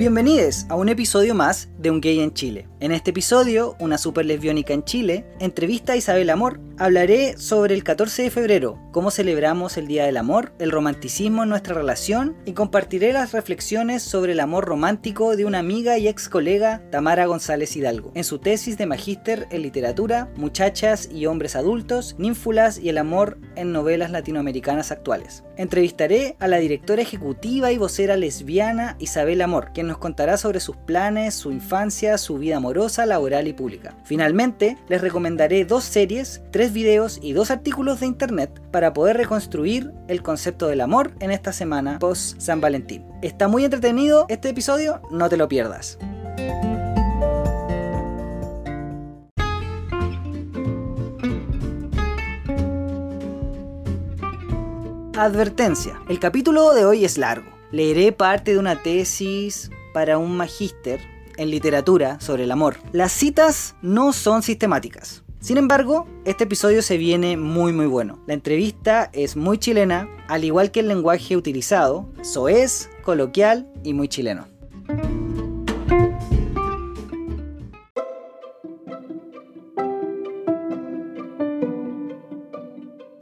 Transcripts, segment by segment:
Bienvenidos a un episodio más de Un Gay en Chile. En este episodio, una super lesbiónica en Chile, entrevista a Isabel Amor. Hablaré sobre el 14 de febrero, cómo celebramos el Día del Amor, el romanticismo en nuestra relación y compartiré las reflexiones sobre el amor romántico de una amiga y ex colega, Tamara González Hidalgo, en su tesis de magíster en literatura, muchachas y hombres adultos, ninfulas y el amor en novelas latinoamericanas actuales. Entrevistaré a la directora ejecutiva y vocera lesbiana Isabel Amor, quien nos contará sobre sus planes, su infancia, su vida amorosa, laboral y pública. Finalmente, les recomendaré dos series, tres videos y dos artículos de internet para poder reconstruir el concepto del amor en esta semana post San Valentín. Está muy entretenido este episodio, no te lo pierdas. Advertencia, el capítulo de hoy es largo. Leeré parte de una tesis para un magíster en literatura sobre el amor. Las citas no son sistemáticas. Sin embargo, este episodio se viene muy muy bueno. La entrevista es muy chilena, al igual que el lenguaje utilizado, soez, coloquial y muy chileno.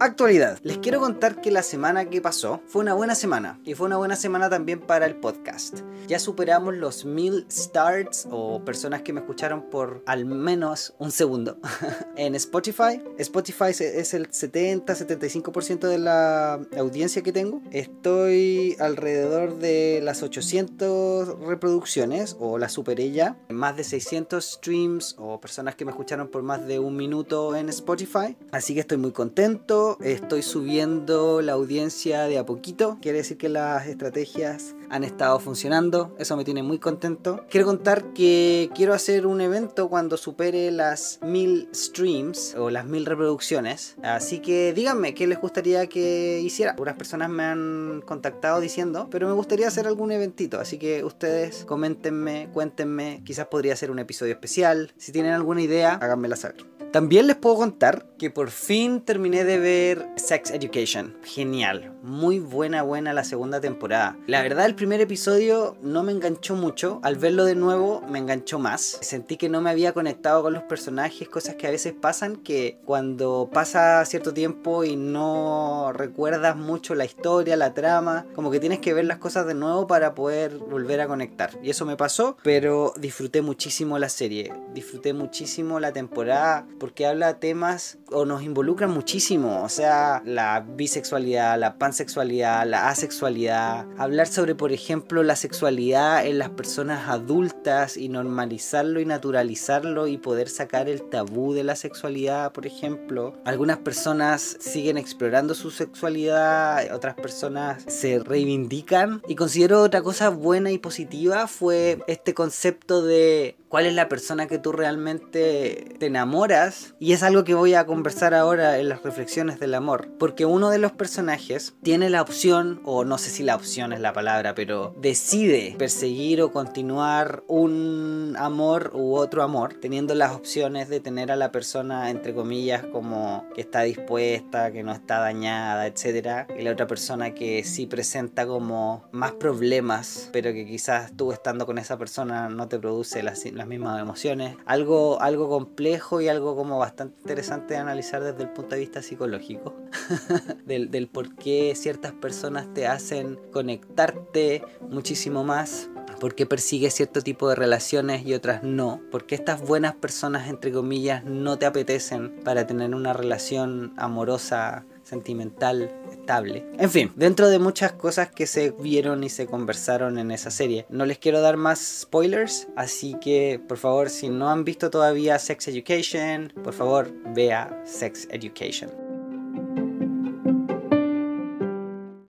Actualidad. Les quiero contar que la semana que pasó fue una buena semana y fue una buena semana también para el podcast. Ya superamos los mil starts o personas que me escucharon por al menos un segundo en Spotify. Spotify es el 70-75% de la audiencia que tengo. Estoy alrededor de las 800 reproducciones o la superé ya. Más de 600 streams o personas que me escucharon por más de un minuto en Spotify. Así que estoy muy contento estoy subiendo la audiencia de a poquito. Quiere decir que las estrategias han estado funcionando. Eso me tiene muy contento. Quiero contar que quiero hacer un evento cuando supere las mil streams o las mil reproducciones. Así que díganme qué les gustaría que hiciera. Algunas personas me han contactado diciendo, pero me gustaría hacer algún eventito. Así que ustedes coméntenme, cuéntenme. Quizás podría ser un episodio especial. Si tienen alguna idea, háganmela saber. También les puedo contar que por fin terminé de ver Sex Education. Genial, muy buena, buena la segunda temporada. La verdad, el primer episodio no me enganchó mucho. Al verlo de nuevo, me enganchó más. Sentí que no me había conectado con los personajes, cosas que a veces pasan que cuando pasa cierto tiempo y no recuerdas mucho la historia, la trama, como que tienes que ver las cosas de nuevo para poder volver a conectar. Y eso me pasó, pero disfruté muchísimo la serie. Disfruté muchísimo la temporada porque habla temas o nos involucra muchísimo, o sea, la bisexualidad, la pansexualidad, la asexualidad, hablar sobre, por ejemplo, la sexualidad en las personas adultas y normalizarlo y naturalizarlo y poder sacar el tabú de la sexualidad, por ejemplo. Algunas personas siguen explorando su sexualidad, otras personas se reivindican y considero otra cosa buena y positiva fue este concepto de cuál es la persona que tú realmente te enamoras. Y es algo que voy a conversar ahora en las reflexiones del amor. Porque uno de los personajes tiene la opción, o no sé si la opción es la palabra, pero decide perseguir o continuar un amor u otro amor, teniendo las opciones de tener a la persona, entre comillas, como que está dispuesta, que no está dañada, etc. Y la otra persona que sí presenta como más problemas, pero que quizás tú estando con esa persona no te produce las las mismas emociones. Algo, algo complejo y algo como bastante interesante de analizar desde el punto de vista psicológico. del, del por qué ciertas personas te hacen conectarte muchísimo más por qué persigues cierto tipo de relaciones y otras no, por qué estas buenas personas, entre comillas, no te apetecen para tener una relación amorosa sentimental estable. En fin, dentro de muchas cosas que se vieron y se conversaron en esa serie. No les quiero dar más spoilers, así que por favor, si no han visto todavía Sex Education, por favor, vea Sex Education.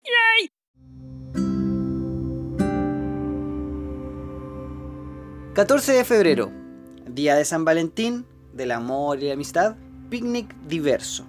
¡Yay! 14 de febrero, día de San Valentín, del amor y la amistad, picnic diverso.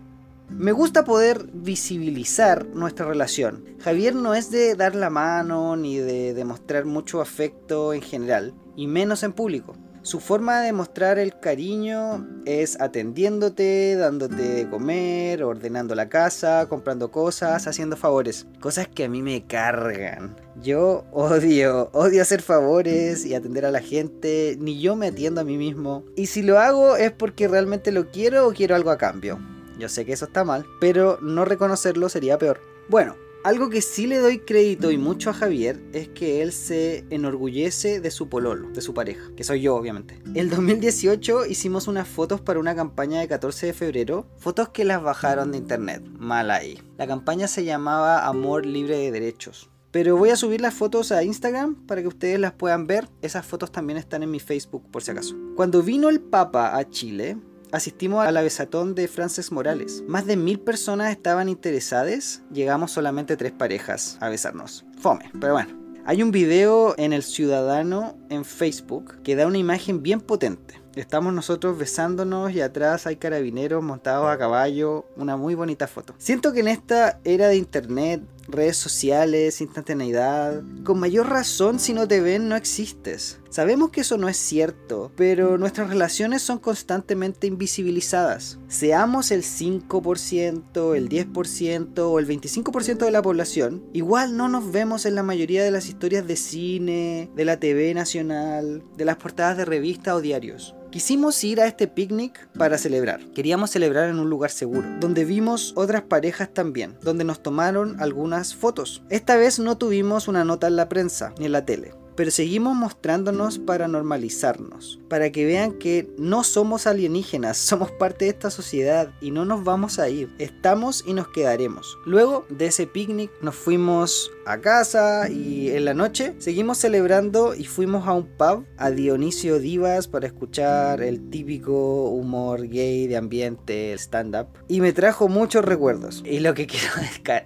Me gusta poder visibilizar nuestra relación. Javier no es de dar la mano ni de demostrar mucho afecto en general, y menos en público. Su forma de mostrar el cariño es atendiéndote, dándote de comer, ordenando la casa, comprando cosas, haciendo favores. Cosas que a mí me cargan. Yo odio, odio hacer favores y atender a la gente. Ni yo me atiendo a mí mismo. Y si lo hago es porque realmente lo quiero o quiero algo a cambio. Yo sé que eso está mal, pero no reconocerlo sería peor. Bueno, algo que sí le doy crédito y mucho a Javier es que él se enorgullece de su pololo, de su pareja, que soy yo obviamente. El 2018 hicimos unas fotos para una campaña de 14 de febrero, fotos que las bajaron de internet, mal ahí. La campaña se llamaba Amor Libre de Derechos. Pero voy a subir las fotos a Instagram para que ustedes las puedan ver. Esas fotos también están en mi Facebook por si acaso. Cuando vino el Papa a Chile, Asistimos a la besatón de Frances Morales. Más de mil personas estaban interesadas. Llegamos solamente tres parejas a besarnos. Fome, pero bueno. Hay un video en El Ciudadano en Facebook que da una imagen bien potente. Estamos nosotros besándonos y atrás hay carabineros montados a caballo. Una muy bonita foto. Siento que en esta era de internet redes sociales, instantaneidad. Con mayor razón, si no te ven, no existes. Sabemos que eso no es cierto, pero nuestras relaciones son constantemente invisibilizadas. Seamos el 5%, el 10% o el 25% de la población, igual no nos vemos en la mayoría de las historias de cine, de la TV nacional, de las portadas de revistas o diarios. Quisimos ir a este picnic para celebrar. Queríamos celebrar en un lugar seguro, donde vimos otras parejas también, donde nos tomaron algunas fotos. Esta vez no tuvimos una nota en la prensa ni en la tele pero seguimos mostrándonos para normalizarnos, para que vean que no somos alienígenas, somos parte de esta sociedad y no nos vamos a ir, estamos y nos quedaremos. Luego de ese picnic nos fuimos a casa y en la noche seguimos celebrando y fuimos a un pub a Dionisio Divas para escuchar el típico humor gay de ambiente, el stand-up y me trajo muchos recuerdos. Y lo que quiero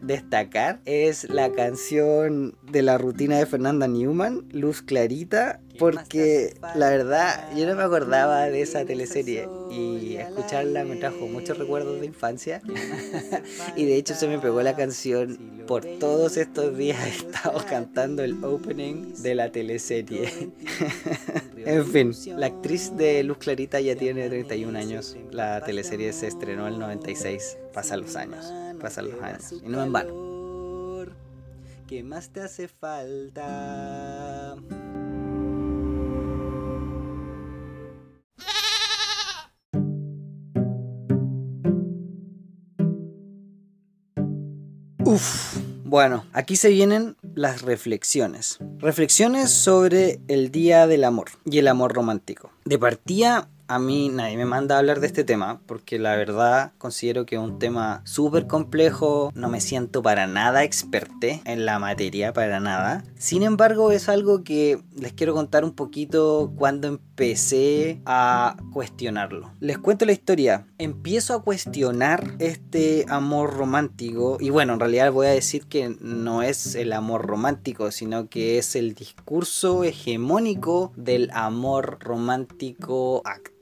destacar es la canción de la rutina de Fernanda Newman, luz clarita porque la verdad yo no me acordaba de esa teleserie y escucharla me trajo muchos recuerdos de infancia. Y de hecho se me pegó la canción por todos estos días he estado cantando el opening de la teleserie. En fin la actriz de Luz Clarita ya tiene 31 años. la teleserie se estrenó en el 96 pasan los años pasan los años. y no en vano. ¿Qué más te hace falta? Bueno, aquí se vienen las reflexiones. Reflexiones sobre el Día del Amor y el amor romántico. De partida, a mí nadie me manda a hablar de este tema porque la verdad considero que es un tema súper complejo, no me siento para nada experte en la materia, para nada. Sin embargo es algo que les quiero contar un poquito cuando empecé a cuestionarlo. Les cuento la historia. Empiezo a cuestionar este amor romántico y bueno, en realidad voy a decir que no es el amor romántico, sino que es el discurso hegemónico del amor romántico actual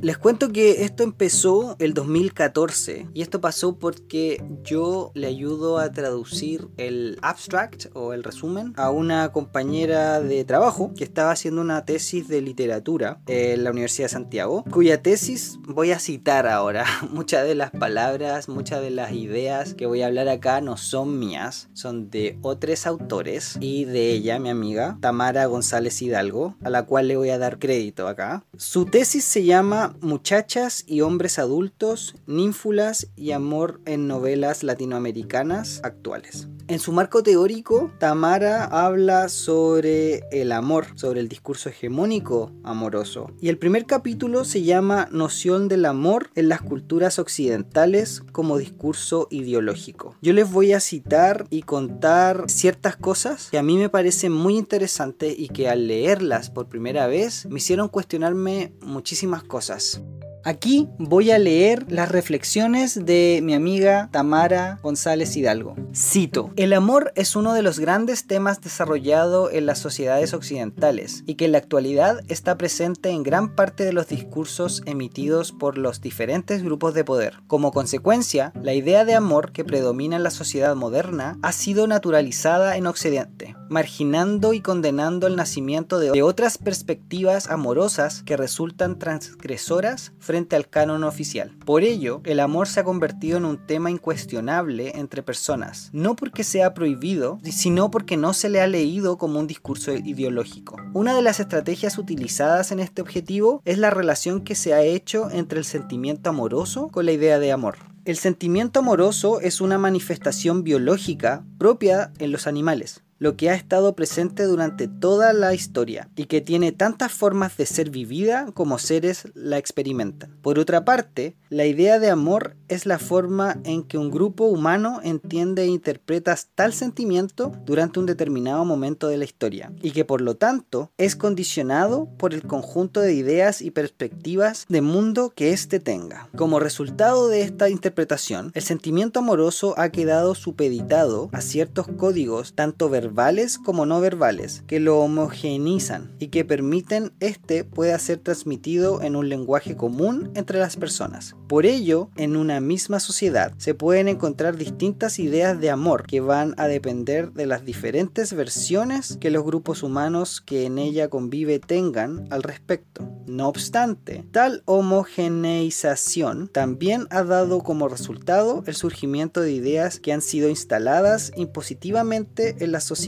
les cuento que esto empezó el 2014 y esto pasó porque yo le ayudo a traducir el abstract o el resumen a una compañera de trabajo que estaba haciendo una tesis de literatura en la Universidad de Santiago, cuya tesis voy a citar ahora. Muchas de las palabras, muchas de las ideas que voy a hablar acá no son mías, son de otros autores y de ella, mi amiga, Tamara González Hidalgo, a la cual le voy a dar crédito acá. Su tesis se llama Muchachas y hombres adultos, ninfulas y amor en novelas latinoamericanas actuales. En su marco teórico, Tamara habla sobre el amor, sobre el discurso hegemónico amoroso. Y el primer capítulo se llama Noción del amor en las culturas occidentales como discurso ideológico. Yo les voy a citar y contar ciertas cosas que a mí me parecen muy interesantes y que al leerlas por primera vez me hicieron cuestionarme muchísimas cosas. Aquí voy a leer las reflexiones de mi amiga Tamara González Hidalgo. Cito, el amor es uno de los grandes temas desarrollado en las sociedades occidentales y que en la actualidad está presente en gran parte de los discursos emitidos por los diferentes grupos de poder. Como consecuencia, la idea de amor que predomina en la sociedad moderna ha sido naturalizada en Occidente marginando y condenando el nacimiento de otras perspectivas amorosas que resultan transgresoras al canon oficial. Por ello, el amor se ha convertido en un tema incuestionable entre personas, no porque sea prohibido, sino porque no se le ha leído como un discurso ideológico. Una de las estrategias utilizadas en este objetivo es la relación que se ha hecho entre el sentimiento amoroso con la idea de amor. El sentimiento amoroso es una manifestación biológica propia en los animales lo que ha estado presente durante toda la historia y que tiene tantas formas de ser vivida como seres la experimentan. Por otra parte, la idea de amor es la forma en que un grupo humano entiende e interpreta tal sentimiento durante un determinado momento de la historia y que por lo tanto es condicionado por el conjunto de ideas y perspectivas de mundo que éste tenga. Como resultado de esta interpretación, el sentimiento amoroso ha quedado supeditado a ciertos códigos tanto verbales verbales como no verbales, que lo homogenizan y que permiten este pueda ser transmitido en un lenguaje común entre las personas. Por ello, en una misma sociedad se pueden encontrar distintas ideas de amor que van a depender de las diferentes versiones que los grupos humanos que en ella convive tengan al respecto. No obstante, tal homogeneización también ha dado como resultado el surgimiento de ideas que han sido instaladas impositivamente en la sociedad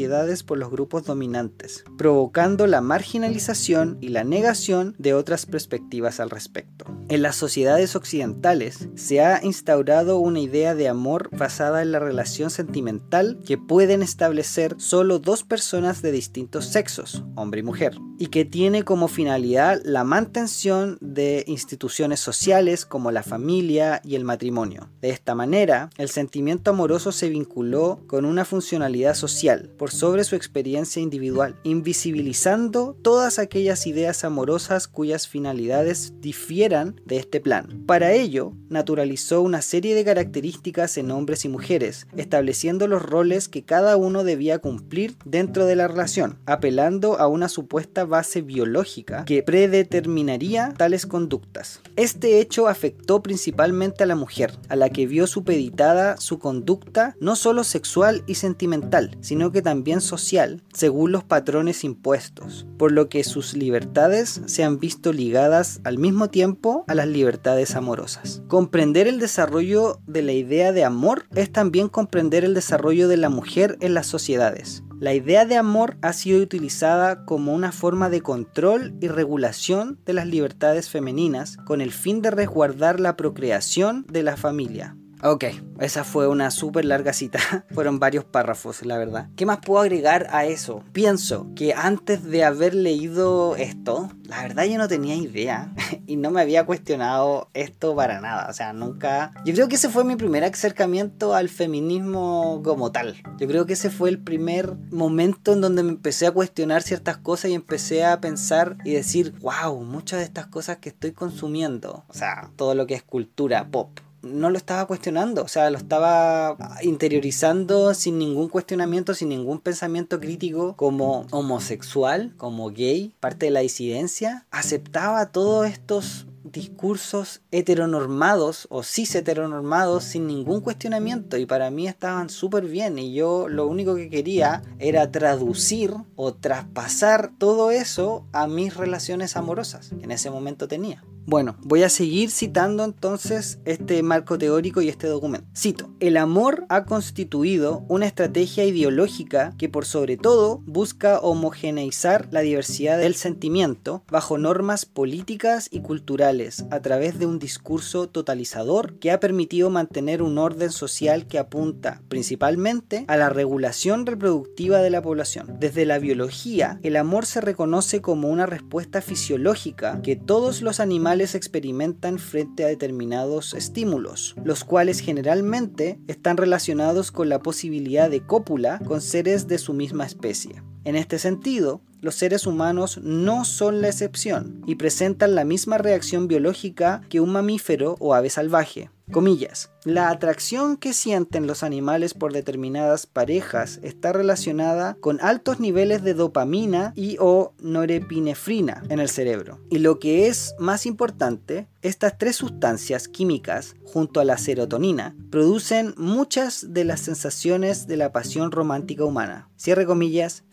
por los grupos dominantes, provocando la marginalización y la negación de otras perspectivas al respecto. En las sociedades occidentales se ha instaurado una idea de amor basada en la relación sentimental que pueden establecer solo dos personas de distintos sexos, hombre y mujer, y que tiene como finalidad la mantención de instituciones sociales como la familia y el matrimonio. De esta manera, el sentimiento amoroso se vinculó con una funcionalidad social, por sobre su experiencia individual, invisibilizando todas aquellas ideas amorosas cuyas finalidades difieran de este plan. Para ello, naturalizó una serie de características en hombres y mujeres, estableciendo los roles que cada uno debía cumplir dentro de la relación, apelando a una supuesta base biológica que predeterminaría tales conductas. Este hecho afectó principalmente a la mujer, a la que vio supeditada su conducta no solo sexual y sentimental, sino que también social, según los patrones impuestos, por lo que sus libertades se han visto ligadas al mismo tiempo a las libertades amorosas. Comprender el desarrollo de la idea de amor es también comprender el desarrollo de la mujer en las sociedades. La idea de amor ha sido utilizada como una forma de control y regulación de las libertades femeninas con el fin de resguardar la procreación de la familia. Ok, esa fue una súper larga cita. Fueron varios párrafos, la verdad. ¿Qué más puedo agregar a eso? Pienso que antes de haber leído esto, la verdad yo no tenía idea y no me había cuestionado esto para nada. O sea, nunca... Yo creo que ese fue mi primer acercamiento al feminismo como tal. Yo creo que ese fue el primer momento en donde me empecé a cuestionar ciertas cosas y empecé a pensar y decir, wow, muchas de estas cosas que estoy consumiendo, o sea, todo lo que es cultura pop no lo estaba cuestionando, o sea, lo estaba interiorizando sin ningún cuestionamiento, sin ningún pensamiento crítico como homosexual, como gay, parte de la disidencia, aceptaba todos estos discursos heteronormados o cis heteronormados sin ningún cuestionamiento y para mí estaban súper bien y yo lo único que quería era traducir o traspasar todo eso a mis relaciones amorosas que en ese momento tenía. Bueno, voy a seguir citando entonces este marco teórico y este documento. Cito, el amor ha constituido una estrategia ideológica que por sobre todo busca homogeneizar la diversidad del sentimiento bajo normas políticas y culturales a través de un discurso totalizador que ha permitido mantener un orden social que apunta principalmente a la regulación reproductiva de la población. Desde la biología, el amor se reconoce como una respuesta fisiológica que todos los animales experimentan frente a determinados estímulos, los cuales generalmente están relacionados con la posibilidad de cópula con seres de su misma especie. En este sentido, los seres humanos no son la excepción y presentan la misma reacción biológica que un mamífero o ave salvaje. Comillas. La atracción que sienten los animales por determinadas parejas está relacionada con altos niveles de dopamina y o norepinefrina en el cerebro. Y lo que es más importante, estas tres sustancias químicas, junto a la serotonina, producen muchas de las sensaciones de la pasión romántica humana. Cierre comillas,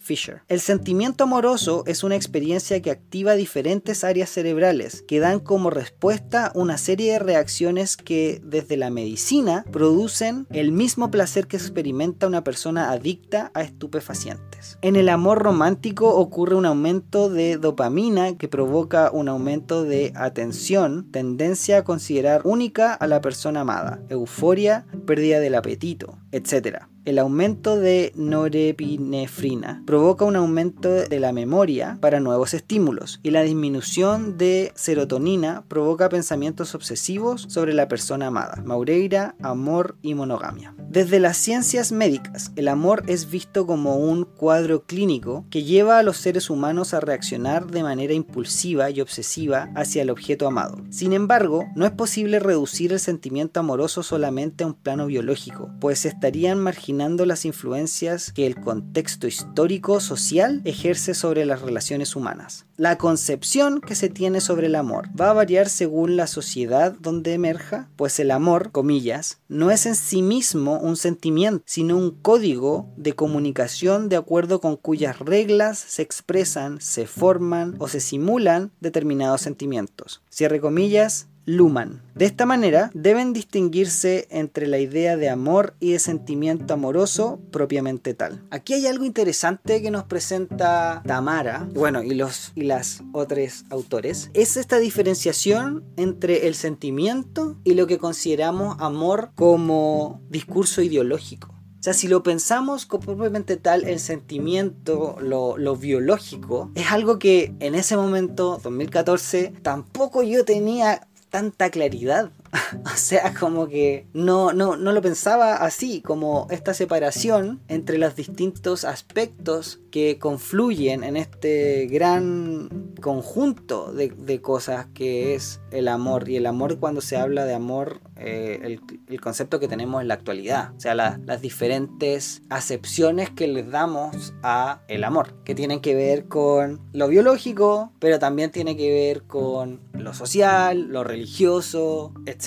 El sentimiento amoroso es una experiencia que activa diferentes áreas cerebrales que dan como respuesta una serie de reacciones que desde la medicina producen el mismo placer que experimenta una persona adicta a estupefacientes. En el amor romántico ocurre un aumento de dopamina que provoca un aumento de atención, tendencia a considerar única a la persona amada, euforia, pérdida del apetito, etc. El aumento de norepinefrina provoca un aumento de la memoria para nuevos estímulos y la disminución de serotonina provoca pensamientos obsesivos sobre la persona amada, Maureira, amor y monogamia. Desde las ciencias médicas, el amor es visto como un cuadro clínico que lleva a los seres humanos a reaccionar de manera impulsiva y obsesiva hacia el objeto amado. Sin embargo, no es posible reducir el sentimiento amoroso solamente a un plano biológico, pues estarían marginando las influencias que el contexto histórico social ejerce sobre las relaciones humanas. La concepción que se tiene sobre el amor va a variar según la sociedad donde emerja, pues el amor, comillas, no es en sí mismo un sentimiento, sino un código de comunicación de acuerdo con cuyas reglas se expresan, se forman o se simulan determinados sentimientos. Cierre comillas, Luhmann. De esta manera, deben distinguirse entre la idea de amor y de sentimiento amoroso propiamente tal. Aquí hay algo interesante que nos presenta Tamara, bueno, y los y las otros autores, es esta diferenciación entre el sentimiento y lo que consideramos amor como discurso ideológico. O sea, si lo pensamos como propiamente tal, el sentimiento, lo, lo, biológico, es algo que en ese momento, 2014, tampoco yo tenía tanta claridad. o sea, como que no, no, no lo pensaba así, como esta separación entre los distintos aspectos que confluyen en este gran conjunto de, de cosas que es el amor. Y el amor cuando se habla de amor, eh, el, el, concepto que tenemos en la actualidad. O sea, la, las diferentes acepciones que les damos a el amor, que tienen que ver con lo biológico, pero también tiene que ver con lo social, lo religioso, etc.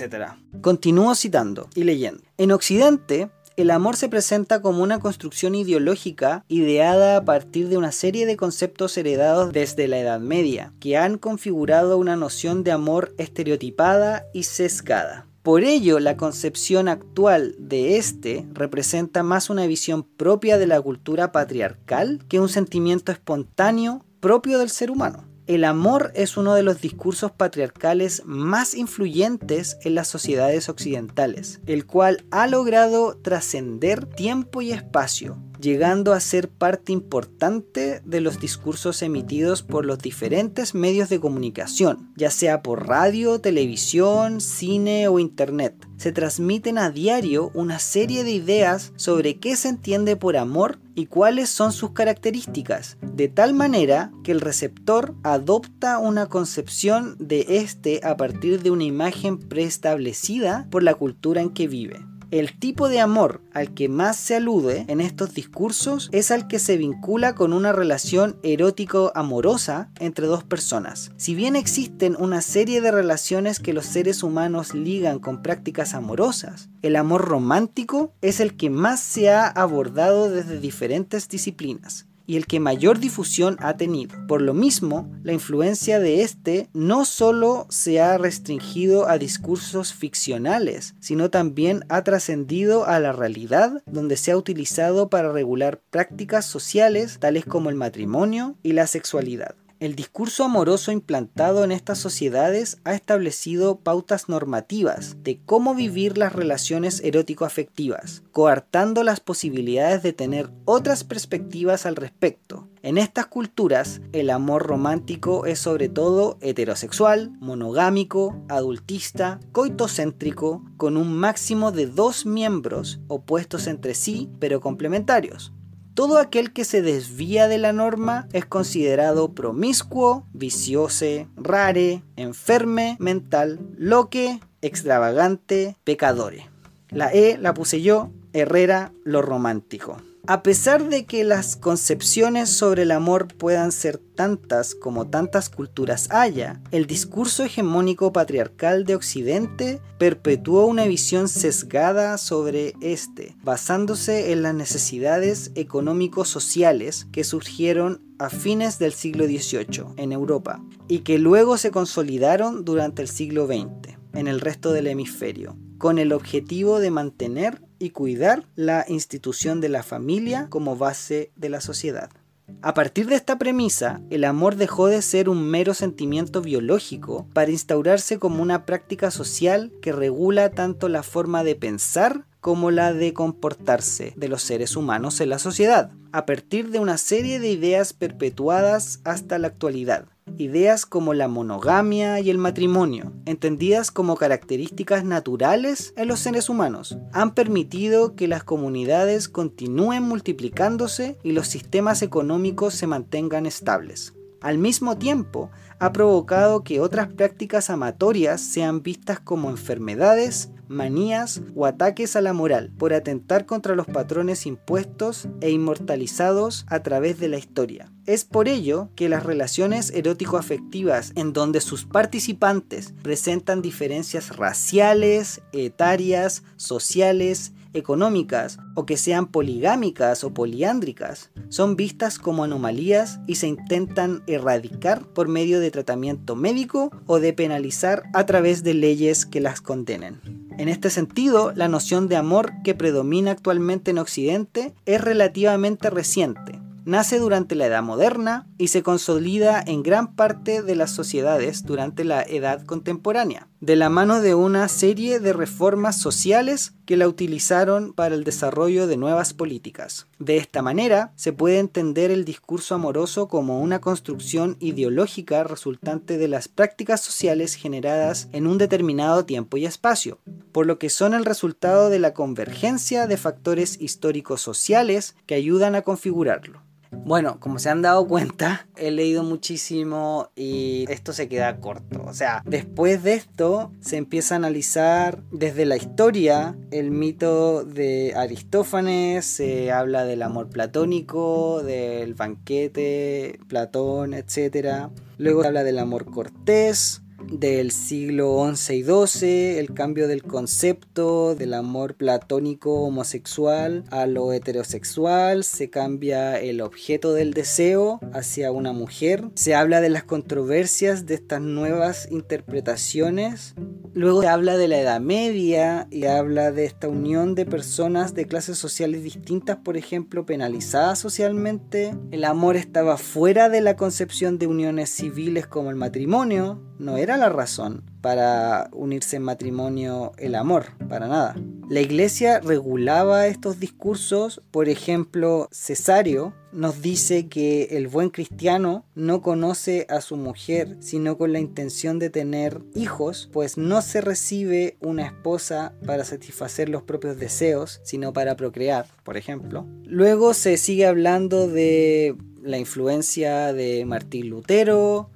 Continúo citando y leyendo. En Occidente, el amor se presenta como una construcción ideológica ideada a partir de una serie de conceptos heredados desde la Edad Media, que han configurado una noción de amor estereotipada y sesgada. Por ello, la concepción actual de este representa más una visión propia de la cultura patriarcal que un sentimiento espontáneo propio del ser humano. El amor es uno de los discursos patriarcales más influyentes en las sociedades occidentales, el cual ha logrado trascender tiempo y espacio, llegando a ser parte importante de los discursos emitidos por los diferentes medios de comunicación, ya sea por radio, televisión, cine o internet. Se transmiten a diario una serie de ideas sobre qué se entiende por amor y cuáles son sus características, de tal manera que el receptor adopta una concepción de este a partir de una imagen preestablecida por la cultura en que vive. El tipo de amor al que más se alude en estos discursos es al que se vincula con una relación erótico-amorosa entre dos personas. Si bien existen una serie de relaciones que los seres humanos ligan con prácticas amorosas, el amor romántico es el que más se ha abordado desde diferentes disciplinas y el que mayor difusión ha tenido. Por lo mismo, la influencia de este no solo se ha restringido a discursos ficcionales, sino también ha trascendido a la realidad donde se ha utilizado para regular prácticas sociales tales como el matrimonio y la sexualidad. El discurso amoroso implantado en estas sociedades ha establecido pautas normativas de cómo vivir las relaciones erótico-afectivas, coartando las posibilidades de tener otras perspectivas al respecto. En estas culturas, el amor romántico es sobre todo heterosexual, monogámico, adultista, coitocéntrico, con un máximo de dos miembros opuestos entre sí pero complementarios. Todo aquel que se desvía de la norma es considerado promiscuo, viciose, rare, enferme mental, loque, extravagante, pecadore. La E la puse yo, Herrera, lo romántico. A pesar de que las concepciones sobre el amor puedan ser tantas como tantas culturas haya, el discurso hegemónico patriarcal de Occidente perpetuó una visión sesgada sobre este, basándose en las necesidades económico-sociales que surgieron a fines del siglo XVIII en Europa y que luego se consolidaron durante el siglo XX en el resto del hemisferio, con el objetivo de mantener y cuidar la institución de la familia como base de la sociedad. A partir de esta premisa, el amor dejó de ser un mero sentimiento biológico para instaurarse como una práctica social que regula tanto la forma de pensar como la de comportarse de los seres humanos en la sociedad, a partir de una serie de ideas perpetuadas hasta la actualidad. Ideas como la monogamia y el matrimonio, entendidas como características naturales en los seres humanos, han permitido que las comunidades continúen multiplicándose y los sistemas económicos se mantengan estables. Al mismo tiempo, ha provocado que otras prácticas amatorias sean vistas como enfermedades, manías o ataques a la moral por atentar contra los patrones impuestos e inmortalizados a través de la historia. Es por ello que las relaciones erótico-afectivas en donde sus participantes presentan diferencias raciales, etarias, sociales, económicas o que sean poligámicas o poliándricas son vistas como anomalías y se intentan erradicar por medio de tratamiento médico o de penalizar a través de leyes que las condenen. En este sentido, la noción de amor que predomina actualmente en Occidente es relativamente reciente, nace durante la Edad Moderna y se consolida en gran parte de las sociedades durante la Edad Contemporánea, de la mano de una serie de reformas sociales que la utilizaron para el desarrollo de nuevas políticas. De esta manera, se puede entender el discurso amoroso como una construcción ideológica resultante de las prácticas sociales generadas en un determinado tiempo y espacio, por lo que son el resultado de la convergencia de factores históricos sociales que ayudan a configurarlo. Bueno, como se han dado cuenta, he leído muchísimo y esto se queda corto. O sea, después de esto se empieza a analizar desde la historia el mito de Aristófanes, se habla del amor platónico, del banquete, Platón, etc. Luego se habla del amor cortés, del siglo XI y XII, el cambio del concepto del amor platónico homosexual a lo heterosexual, se cambia el objeto del deseo hacia una mujer, se habla de las controversias de estas nuevas interpretaciones, luego se habla de la Edad Media y habla de esta unión de personas de clases sociales distintas, por ejemplo, penalizadas socialmente, el amor estaba fuera de la concepción de uniones civiles como el matrimonio, no era la razón para unirse en matrimonio el amor, para nada. La iglesia regulaba estos discursos, por ejemplo, Cesario nos dice que el buen cristiano no conoce a su mujer sino con la intención de tener hijos, pues no se recibe una esposa para satisfacer los propios deseos, sino para procrear, por ejemplo. Luego se sigue hablando de la influencia de Martín Lutero,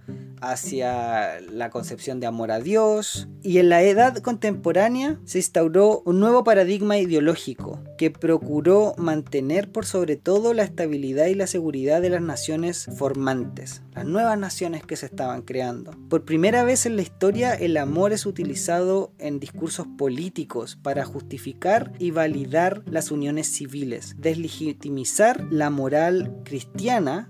hacia la concepción de amor a Dios. Y en la edad contemporánea se instauró un nuevo paradigma ideológico que procuró mantener por sobre todo la estabilidad y la seguridad de las naciones formantes, las nuevas naciones que se estaban creando. Por primera vez en la historia el amor es utilizado en discursos políticos para justificar y validar las uniones civiles, deslegitimizar la moral cristiana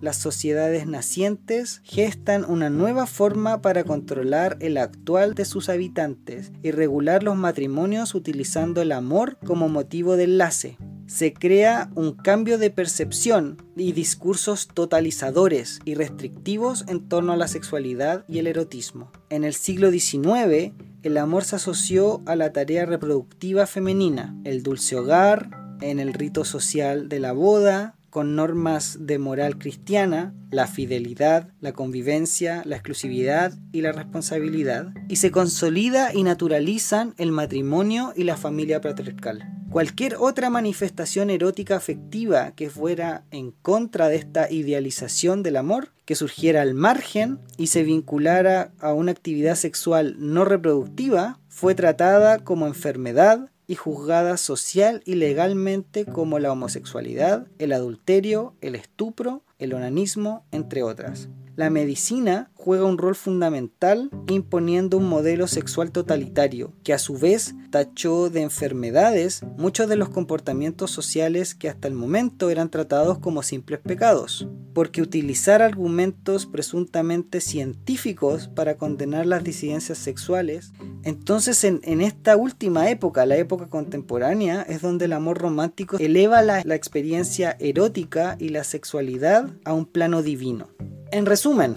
las sociedades nacientes gestan una nueva forma para controlar el actual de sus habitantes y regular los matrimonios utilizando el amor como motivo de enlace. Se crea un cambio de percepción y discursos totalizadores y restrictivos en torno a la sexualidad y el erotismo. En el siglo XIX, el amor se asoció a la tarea reproductiva femenina, el dulce hogar, en el rito social de la boda, con normas de moral cristiana, la fidelidad, la convivencia, la exclusividad y la responsabilidad, y se consolida y naturalizan el matrimonio y la familia patriarcal. Cualquier otra manifestación erótica afectiva que fuera en contra de esta idealización del amor, que surgiera al margen y se vinculara a una actividad sexual no reproductiva, fue tratada como enfermedad y juzgada social y legalmente como la homosexualidad, el adulterio, el estupro, el onanismo, entre otras. La medicina juega un rol fundamental imponiendo un modelo sexual totalitario, que a su vez tachó de enfermedades muchos de los comportamientos sociales que hasta el momento eran tratados como simples pecados, porque utilizar argumentos presuntamente científicos para condenar las disidencias sexuales, entonces en, esta última época, la época contemporánea, es donde el amor romántico eleva la experiencia erótica y la sexualidad a un plano divino. En resumen,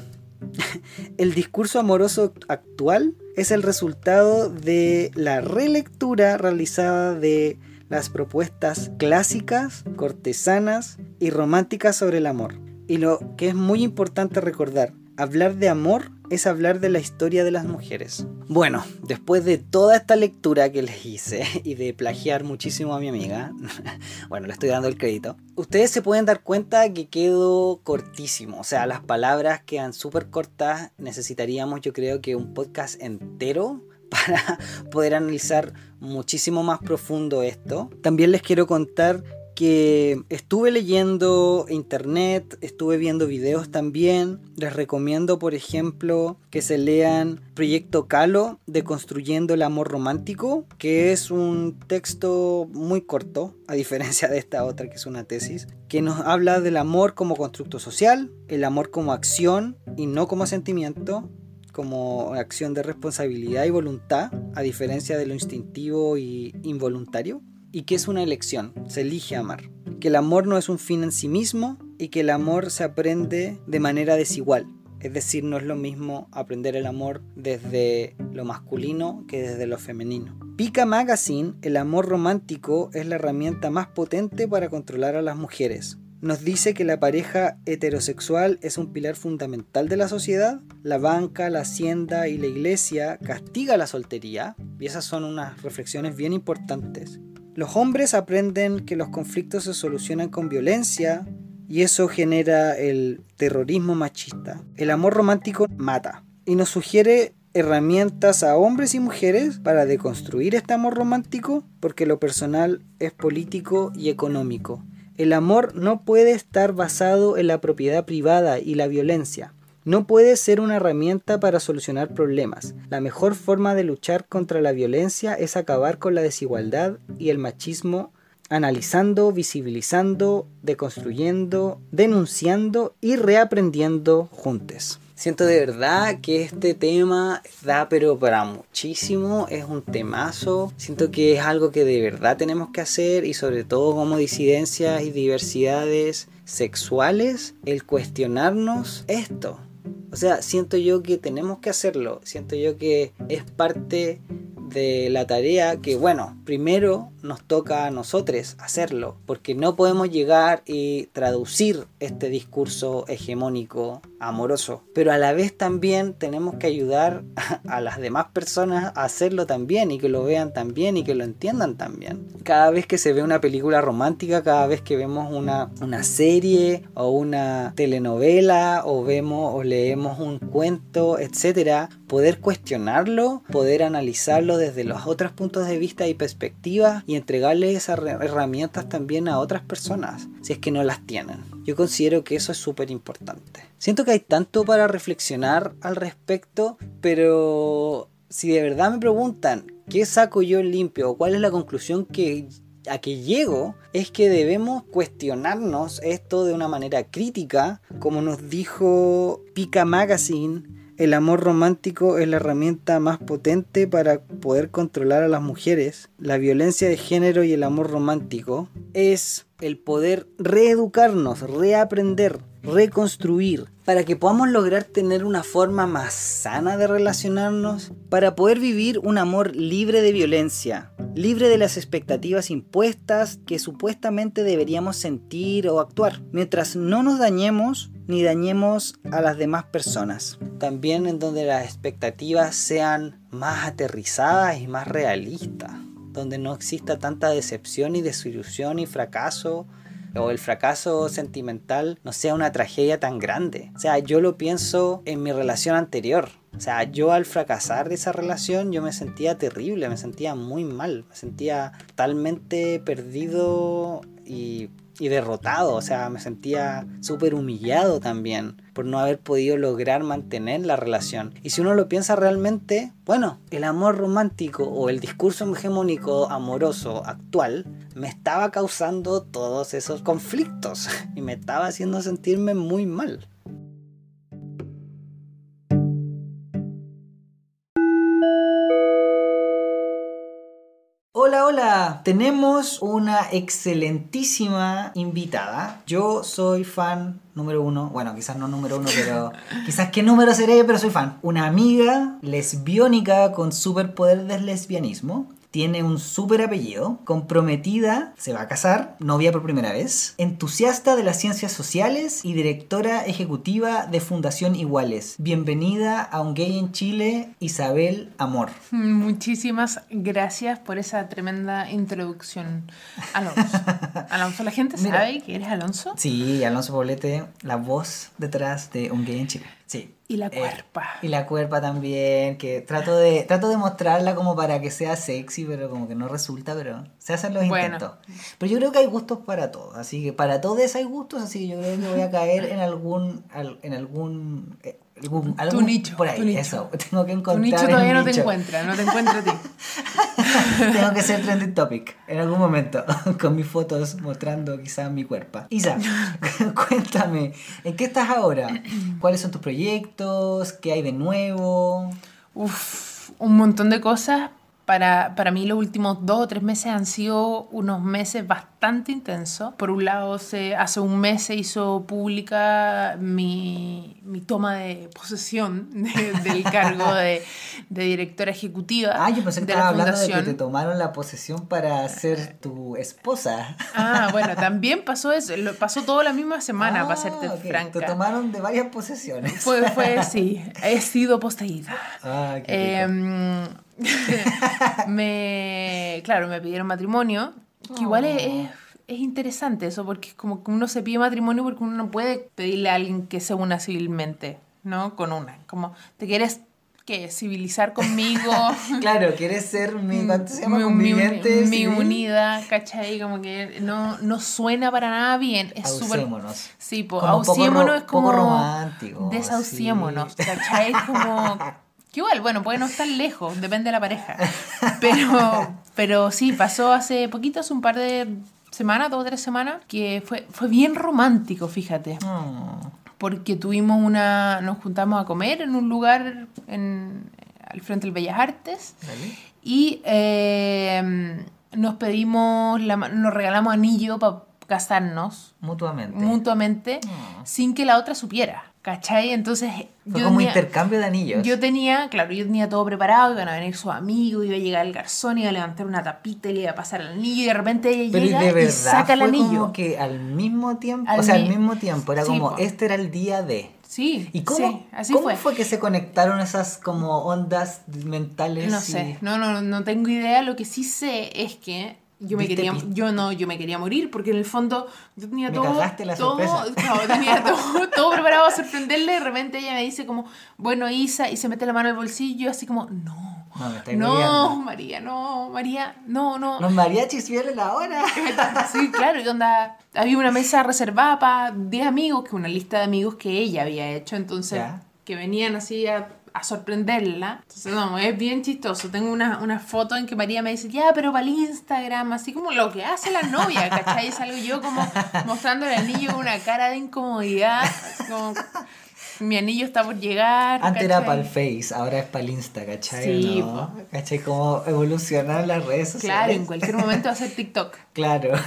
el discurso amoroso actual es el resultado de la relectura realizada de las propuestas clásicas, cortesanas y románticas sobre el amor. Y lo que es muy importante recordar, hablar de amor es hablar de la historia de las mujeres. Bueno, después de toda esta lectura que les hice y de plagiar muchísimo a mi amiga, bueno, le estoy dando el crédito, ustedes se pueden dar cuenta que quedó cortísimo, o sea, las palabras quedan súper cortas, necesitaríamos yo creo que un podcast entero para poder analizar muchísimo más profundo esto. También les quiero contar que estuve leyendo internet, estuve viendo videos también. Les recomiendo, por ejemplo, que se lean Proyecto Calo de Construyendo el Amor Romántico, que es un texto muy corto, a diferencia de esta otra que es una tesis, que nos habla del amor como constructo social, el amor como acción y no como sentimiento, como acción de responsabilidad y voluntad, a diferencia de lo instintivo y involuntario y que es una elección, se elige amar. Que el amor no es un fin en sí mismo y que el amor se aprende de manera desigual. Es decir, no es lo mismo aprender el amor desde lo masculino que desde lo femenino. Pica Magazine, el amor romántico es la herramienta más potente para controlar a las mujeres. Nos dice que la pareja heterosexual es un pilar fundamental de la sociedad. La banca, la hacienda y la iglesia castiga la soltería. Y esas son unas reflexiones bien importantes. Los hombres aprenden que los conflictos se solucionan con violencia y eso genera el terrorismo machista. El amor romántico mata y nos sugiere herramientas a hombres y mujeres para deconstruir este amor romántico porque lo personal es político y económico. El amor no puede estar basado en la propiedad privada y la violencia. No puede ser una herramienta para solucionar problemas. La mejor forma de luchar contra la violencia es acabar con la desigualdad y el machismo analizando, visibilizando, deconstruyendo, denunciando y reaprendiendo juntos. Siento de verdad que este tema da pero para muchísimo, es un temazo, siento que es algo que de verdad tenemos que hacer y sobre todo como disidencias y diversidades sexuales, el cuestionarnos esto, thank you o sea, siento yo que tenemos que hacerlo, siento yo que es parte de la tarea que, bueno, primero nos toca a nosotros hacerlo, porque no podemos llegar y traducir este discurso hegemónico, amoroso, pero a la vez también tenemos que ayudar a las demás personas a hacerlo también y que lo vean también y que lo entiendan también. Cada vez que se ve una película romántica, cada vez que vemos una, una serie o una telenovela o vemos o leemos un cuento, etcétera, poder cuestionarlo, poder analizarlo desde los otros puntos de vista y perspectivas y entregarle esas herramientas también a otras personas, si es que no las tienen. Yo considero que eso es súper importante. Siento que hay tanto para reflexionar al respecto, pero si de verdad me preguntan qué saco yo limpio o cuál es la conclusión que a que llego es que debemos cuestionarnos esto de una manera crítica, como nos dijo Pica Magazine el amor romántico es la herramienta más potente para poder controlar a las mujeres. La violencia de género y el amor romántico es el poder reeducarnos, reaprender, reconstruir, para que podamos lograr tener una forma más sana de relacionarnos, para poder vivir un amor libre de violencia, libre de las expectativas impuestas que supuestamente deberíamos sentir o actuar, mientras no nos dañemos ni dañemos a las demás personas. También en donde las expectativas sean más aterrizadas y más realistas, donde no exista tanta decepción y desilusión y fracaso o el fracaso sentimental no sea una tragedia tan grande. O sea, yo lo pienso en mi relación anterior. O sea, yo al fracasar de esa relación yo me sentía terrible, me sentía muy mal, me sentía totalmente perdido y, y derrotado, o sea, me sentía súper humillado también por no haber podido lograr mantener la relación. Y si uno lo piensa realmente, bueno, el amor romántico o el discurso hegemónico amoroso actual me estaba causando todos esos conflictos y me estaba haciendo sentirme muy mal. Tenemos una excelentísima invitada. Yo soy fan número uno. Bueno, quizás no número uno, pero quizás qué número seré, pero soy fan. Una amiga lesbiónica con superpoder del lesbianismo tiene un súper apellido, comprometida, se va a casar, novia por primera vez, entusiasta de las ciencias sociales y directora ejecutiva de Fundación Iguales. Bienvenida a Un Gay en Chile, Isabel Amor. Muchísimas gracias por esa tremenda introducción, Alonso. Alonso, ¿la gente sabe que eres Alonso? Sí, Alonso Poblete, la voz detrás de Un Gay en Chile. Sí. Y la eh, cuerpa. y la cuerpa también, que trato de, trato de mostrarla como para que sea sexy, pero como que no resulta, pero se hacen los intentos. Pero yo creo que hay gustos para todos, así que para todos hay gustos, así que yo creo que voy a caer en algún, en algún eh, tu nicho. Por ahí, eso. Tengo que encontrar. Tu nicho todavía no te encuentra, no te encuentra a ti. Tengo que ser trending topic en algún momento, con mis fotos mostrando quizás mi cuerpo. Isa, cuéntame, ¿en qué estás ahora? ¿Cuáles son tus proyectos? ¿Qué hay de nuevo? Uf, un montón de cosas, para, para mí los últimos dos o tres meses han sido unos meses bastante intensos. Por un lado, se, hace un mes se hizo pública mi, mi toma de posesión del cargo de, de, directora ejecutiva. Ah, yo pensé que de hablando de que te tomaron la posesión para ser tu esposa. Ah, bueno, también pasó eso. Pasó todo la misma semana, para serte ah, franca. Te tomaron de varias posesiones. Fue, fue sí. He sido poseída. Ah, qué eh, me, claro, me pidieron matrimonio, que igual es, oh. es, interesante eso, porque es como que uno se pide matrimonio porque uno no puede pedirle a alguien que se una civilmente, ¿no? Con una. Como, ¿te quieres que civilizar conmigo. claro, quieres ser mi, Mi, mi, unida, ¿cachai? Como que no, no suena para nada bien. Es súper. Sí, ausémonos es como. Poco romántico. Desauciémonos, ¿cachai? Es como que igual, bueno, puede no estar lejos, depende de la pareja. Pero, pero sí, pasó hace poquito, hace un par de semanas, dos o tres semanas, que fue, fue bien romántico, fíjate. Oh. Porque tuvimos una. Nos juntamos a comer en un lugar en, al frente del Bellas Artes. Y eh, nos pedimos, la, nos regalamos anillo para casarnos. Mutuamente. Mutuamente, oh. sin que la otra supiera. ¿Cachai? Entonces. Fue como intercambio de anillos. Yo tenía, claro, yo tenía todo preparado, iban a venir sus amigos, iba a llegar el garzón, iba a levantar una tapita y le iba a pasar el anillo, y de repente ella llega y saca el anillo. Como que al mismo tiempo, o sea, al mismo tiempo, era como, este era el día de. Sí, ¿Y cómo, así ¿cómo fue. que se conectaron esas como ondas mentales? No sé, no, no, no tengo idea. Lo que sí sé es que yo me quería yo no yo me quería morir porque en el fondo yo tenía todo todo, tenía todo, preparado a sorprenderle. De repente ella me dice como bueno Isa y se mete la mano al bolsillo así como no no, María no María no no los mariachis vienen la hora. Sí claro y onda había una mesa reservada para 10 amigos que una lista de amigos que ella había hecho entonces que venían así a a sorprenderla. Entonces, no, es bien chistoso. Tengo una, una foto en que María me dice, ya, pero para el Instagram, así como lo que hace la novia, ¿cachai? Es algo yo como mostrando el anillo con una cara de incomodidad, como mi anillo está por llegar. Antes era para el Face, ahora es para el Insta, ¿cachai? Sí, ¿no? ¿cachai? Cómo evolucionar las redes sociales. Claro, en cualquier momento va a ser TikTok. Claro.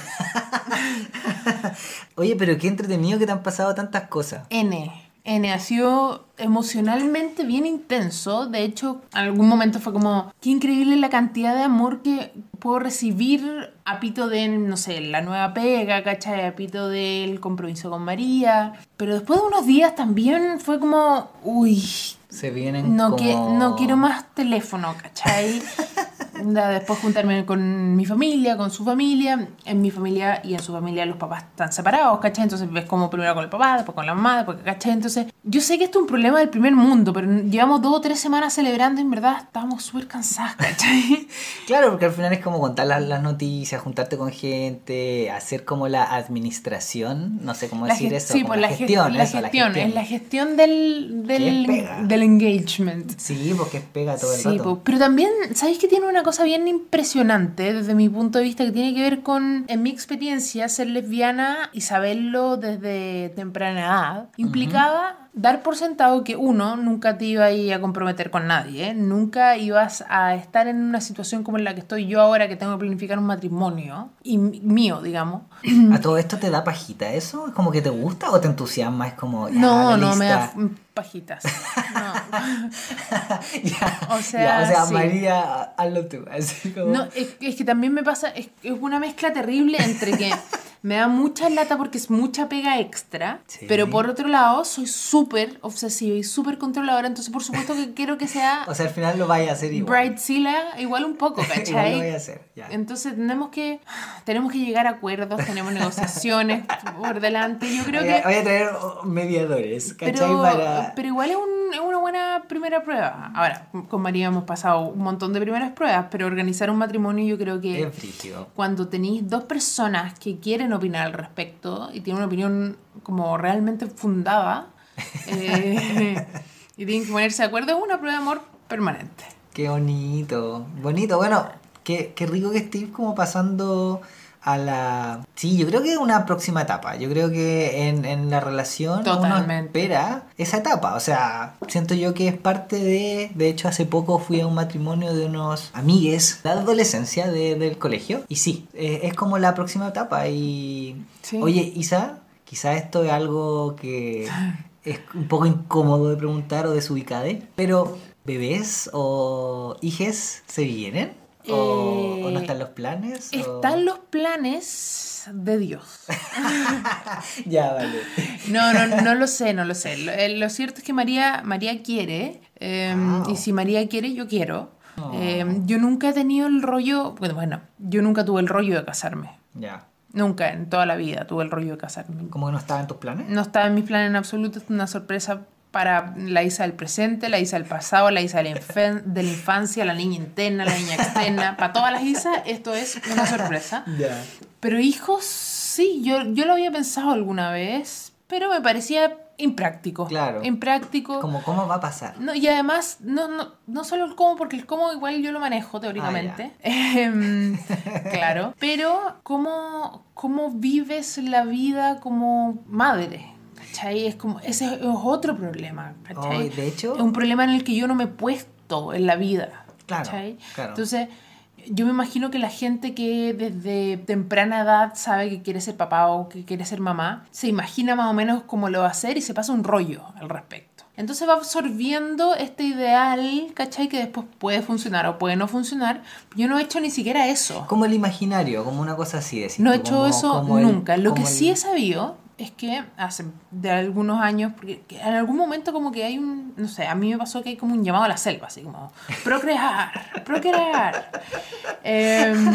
Oye, pero qué entretenido que te han pasado tantas cosas. N. Ha sido emocionalmente bien intenso. De hecho, en algún momento fue como, qué increíble la cantidad de amor que puedo recibir a pito de, no sé, la nueva pega, ¿cachai? A pito del compromiso con María. Pero después de unos días también fue como, uy. Se vienen no, que, no quiero más teléfono, ¿cachai? Después juntarme con mi familia, con su familia. En mi familia y en su familia los papás están separados, ¿cachai? Entonces ves como primero con el papá, después con la mamá, después, ¿cachai? Entonces yo sé que esto es un problema del primer mundo, pero llevamos dos o tres semanas celebrando y en verdad estamos súper cansadas, ¿cachai? Claro, porque al final es como contar las, las noticias, juntarte con gente, hacer como la administración, no sé cómo La decir eso, sí, pues la, la, ge- gestión, la eso, la gestión, gestión. es la gestión del, del, del engagement. Sí, porque pega todo el Sí, rato. po. pero también, ¿sabéis que tiene una cosa bien impresionante desde mi punto de vista que tiene que ver con, en mi experiencia, ser lesbiana y saberlo desde temprana edad? Implicaba dar por sentado que uno nunca te iba a ir a comprometer con nadie, ¿eh? nunca ibas a estar en una situación como en la que estoy yo ahora que tengo que planificar un matrimonio y mío, digamos. ¿A todo esto te da pajita eso? ¿Es como que te gusta o te entusiasma? Es como, No, no, me da lista. Pajitas. No. O sea, ya, o sea sí. María, hazlo tú. Así como... No, es, es que también me pasa, es, es una mezcla terrible entre que me da mucha lata porque es mucha pega extra, Sí. pero por otro lado soy súper obsesiva y súper controladora, entonces por supuesto que quiero que sea O sea, al final lo vaya a hacer igual. Bridezilla igual un poco, igual lo ¿cachai? voy a hacer, ya. Entonces tenemos que, tenemos que llegar a acuerdos, tenemos negociaciones por delante, yo creo voy, a, que... voy a traer mediadores, ¿cachai? Pero, Para... pero igual es, un- es una buena primera prueba. Ahora, con María hemos pasado un montón de primeras pruebas, pero organizar un matrimonio yo creo que Es cuando tenéis dos personas que quieren opinar al respecto y tienen una opinión como realmente fundada eh, y tienen que ponerse de acuerdo, es una prueba de amor permanente. Qué bonito, bonito. Bueno, qué, qué rico que estés como pasando a la... Sí, yo creo que es una próxima etapa. Yo creo que en, en la relación uno Totalmente. espera esa etapa. O sea, siento yo que es parte de... De hecho, hace poco fui a un matrimonio de unos amigues de adolescencia de- del colegio. Y sí, eh, es como la próxima etapa. Y... Sí. Oye, Isa, quizá esto es algo que es un poco incómodo de preguntar o desubicade, pero ¿bebés o hijes se vienen? ¿O, Eh, o no están los planes? o- Están los planes de Dios. ya, vale. No, no, no lo sé, no lo sé. Lo, eh, lo cierto es que María, María quiere, eh, Wow. y si María quiere, yo quiero. Oh. Eh, yo nunca he tenido el rollo, bueno, bueno, yo nunca tuve el rollo de casarme. Ya. Nunca, en toda la vida tuve el rollo de casarme. ¿Cómo que no estaba en tus planes? No estaba en mis planes en absoluto, es una sorpresa para la Isa del presente, la Isa del pasado, la Isa de la, de la infancia, la niña interna, la niña externa. Para todas las Isas esto es una sorpresa. Pero hijos, sí, yo, yo lo había pensado alguna vez, pero me parecía impráctico. Claro. Impráctico. Como, ¿Cómo va a pasar? No, y además, no, no, no solo el cómo, porque el cómo igual yo lo manejo teóricamente. Em, claro. Pero cómo, cómo vives la vida como madre. ¿Cachai? Es como, ese es otro problema. de hecho- Es un problema en el que yo no me he puesto en la vida. Claro, ¿cachai? claro. Entonces, yo me imagino que la gente que desde temprana edad sabe que quiere ser papá o que quiere ser mamá, se imagina más o menos cómo lo va a hacer y se pasa un rollo al respecto. Entonces va absorbiendo este ideal, ¿cachai? Que después puede funcionar o puede no funcionar. Yo no he hecho ni siquiera eso. Como el imaginario, como una cosa así. No he hecho como- eso como el- nunca. Lo que el- sí he sabido es que hace de algunos años, porque que en algún momento como que hay un, no sé, a mí me pasó que hay como un llamado a la selva, así como procrear, procrear. Em,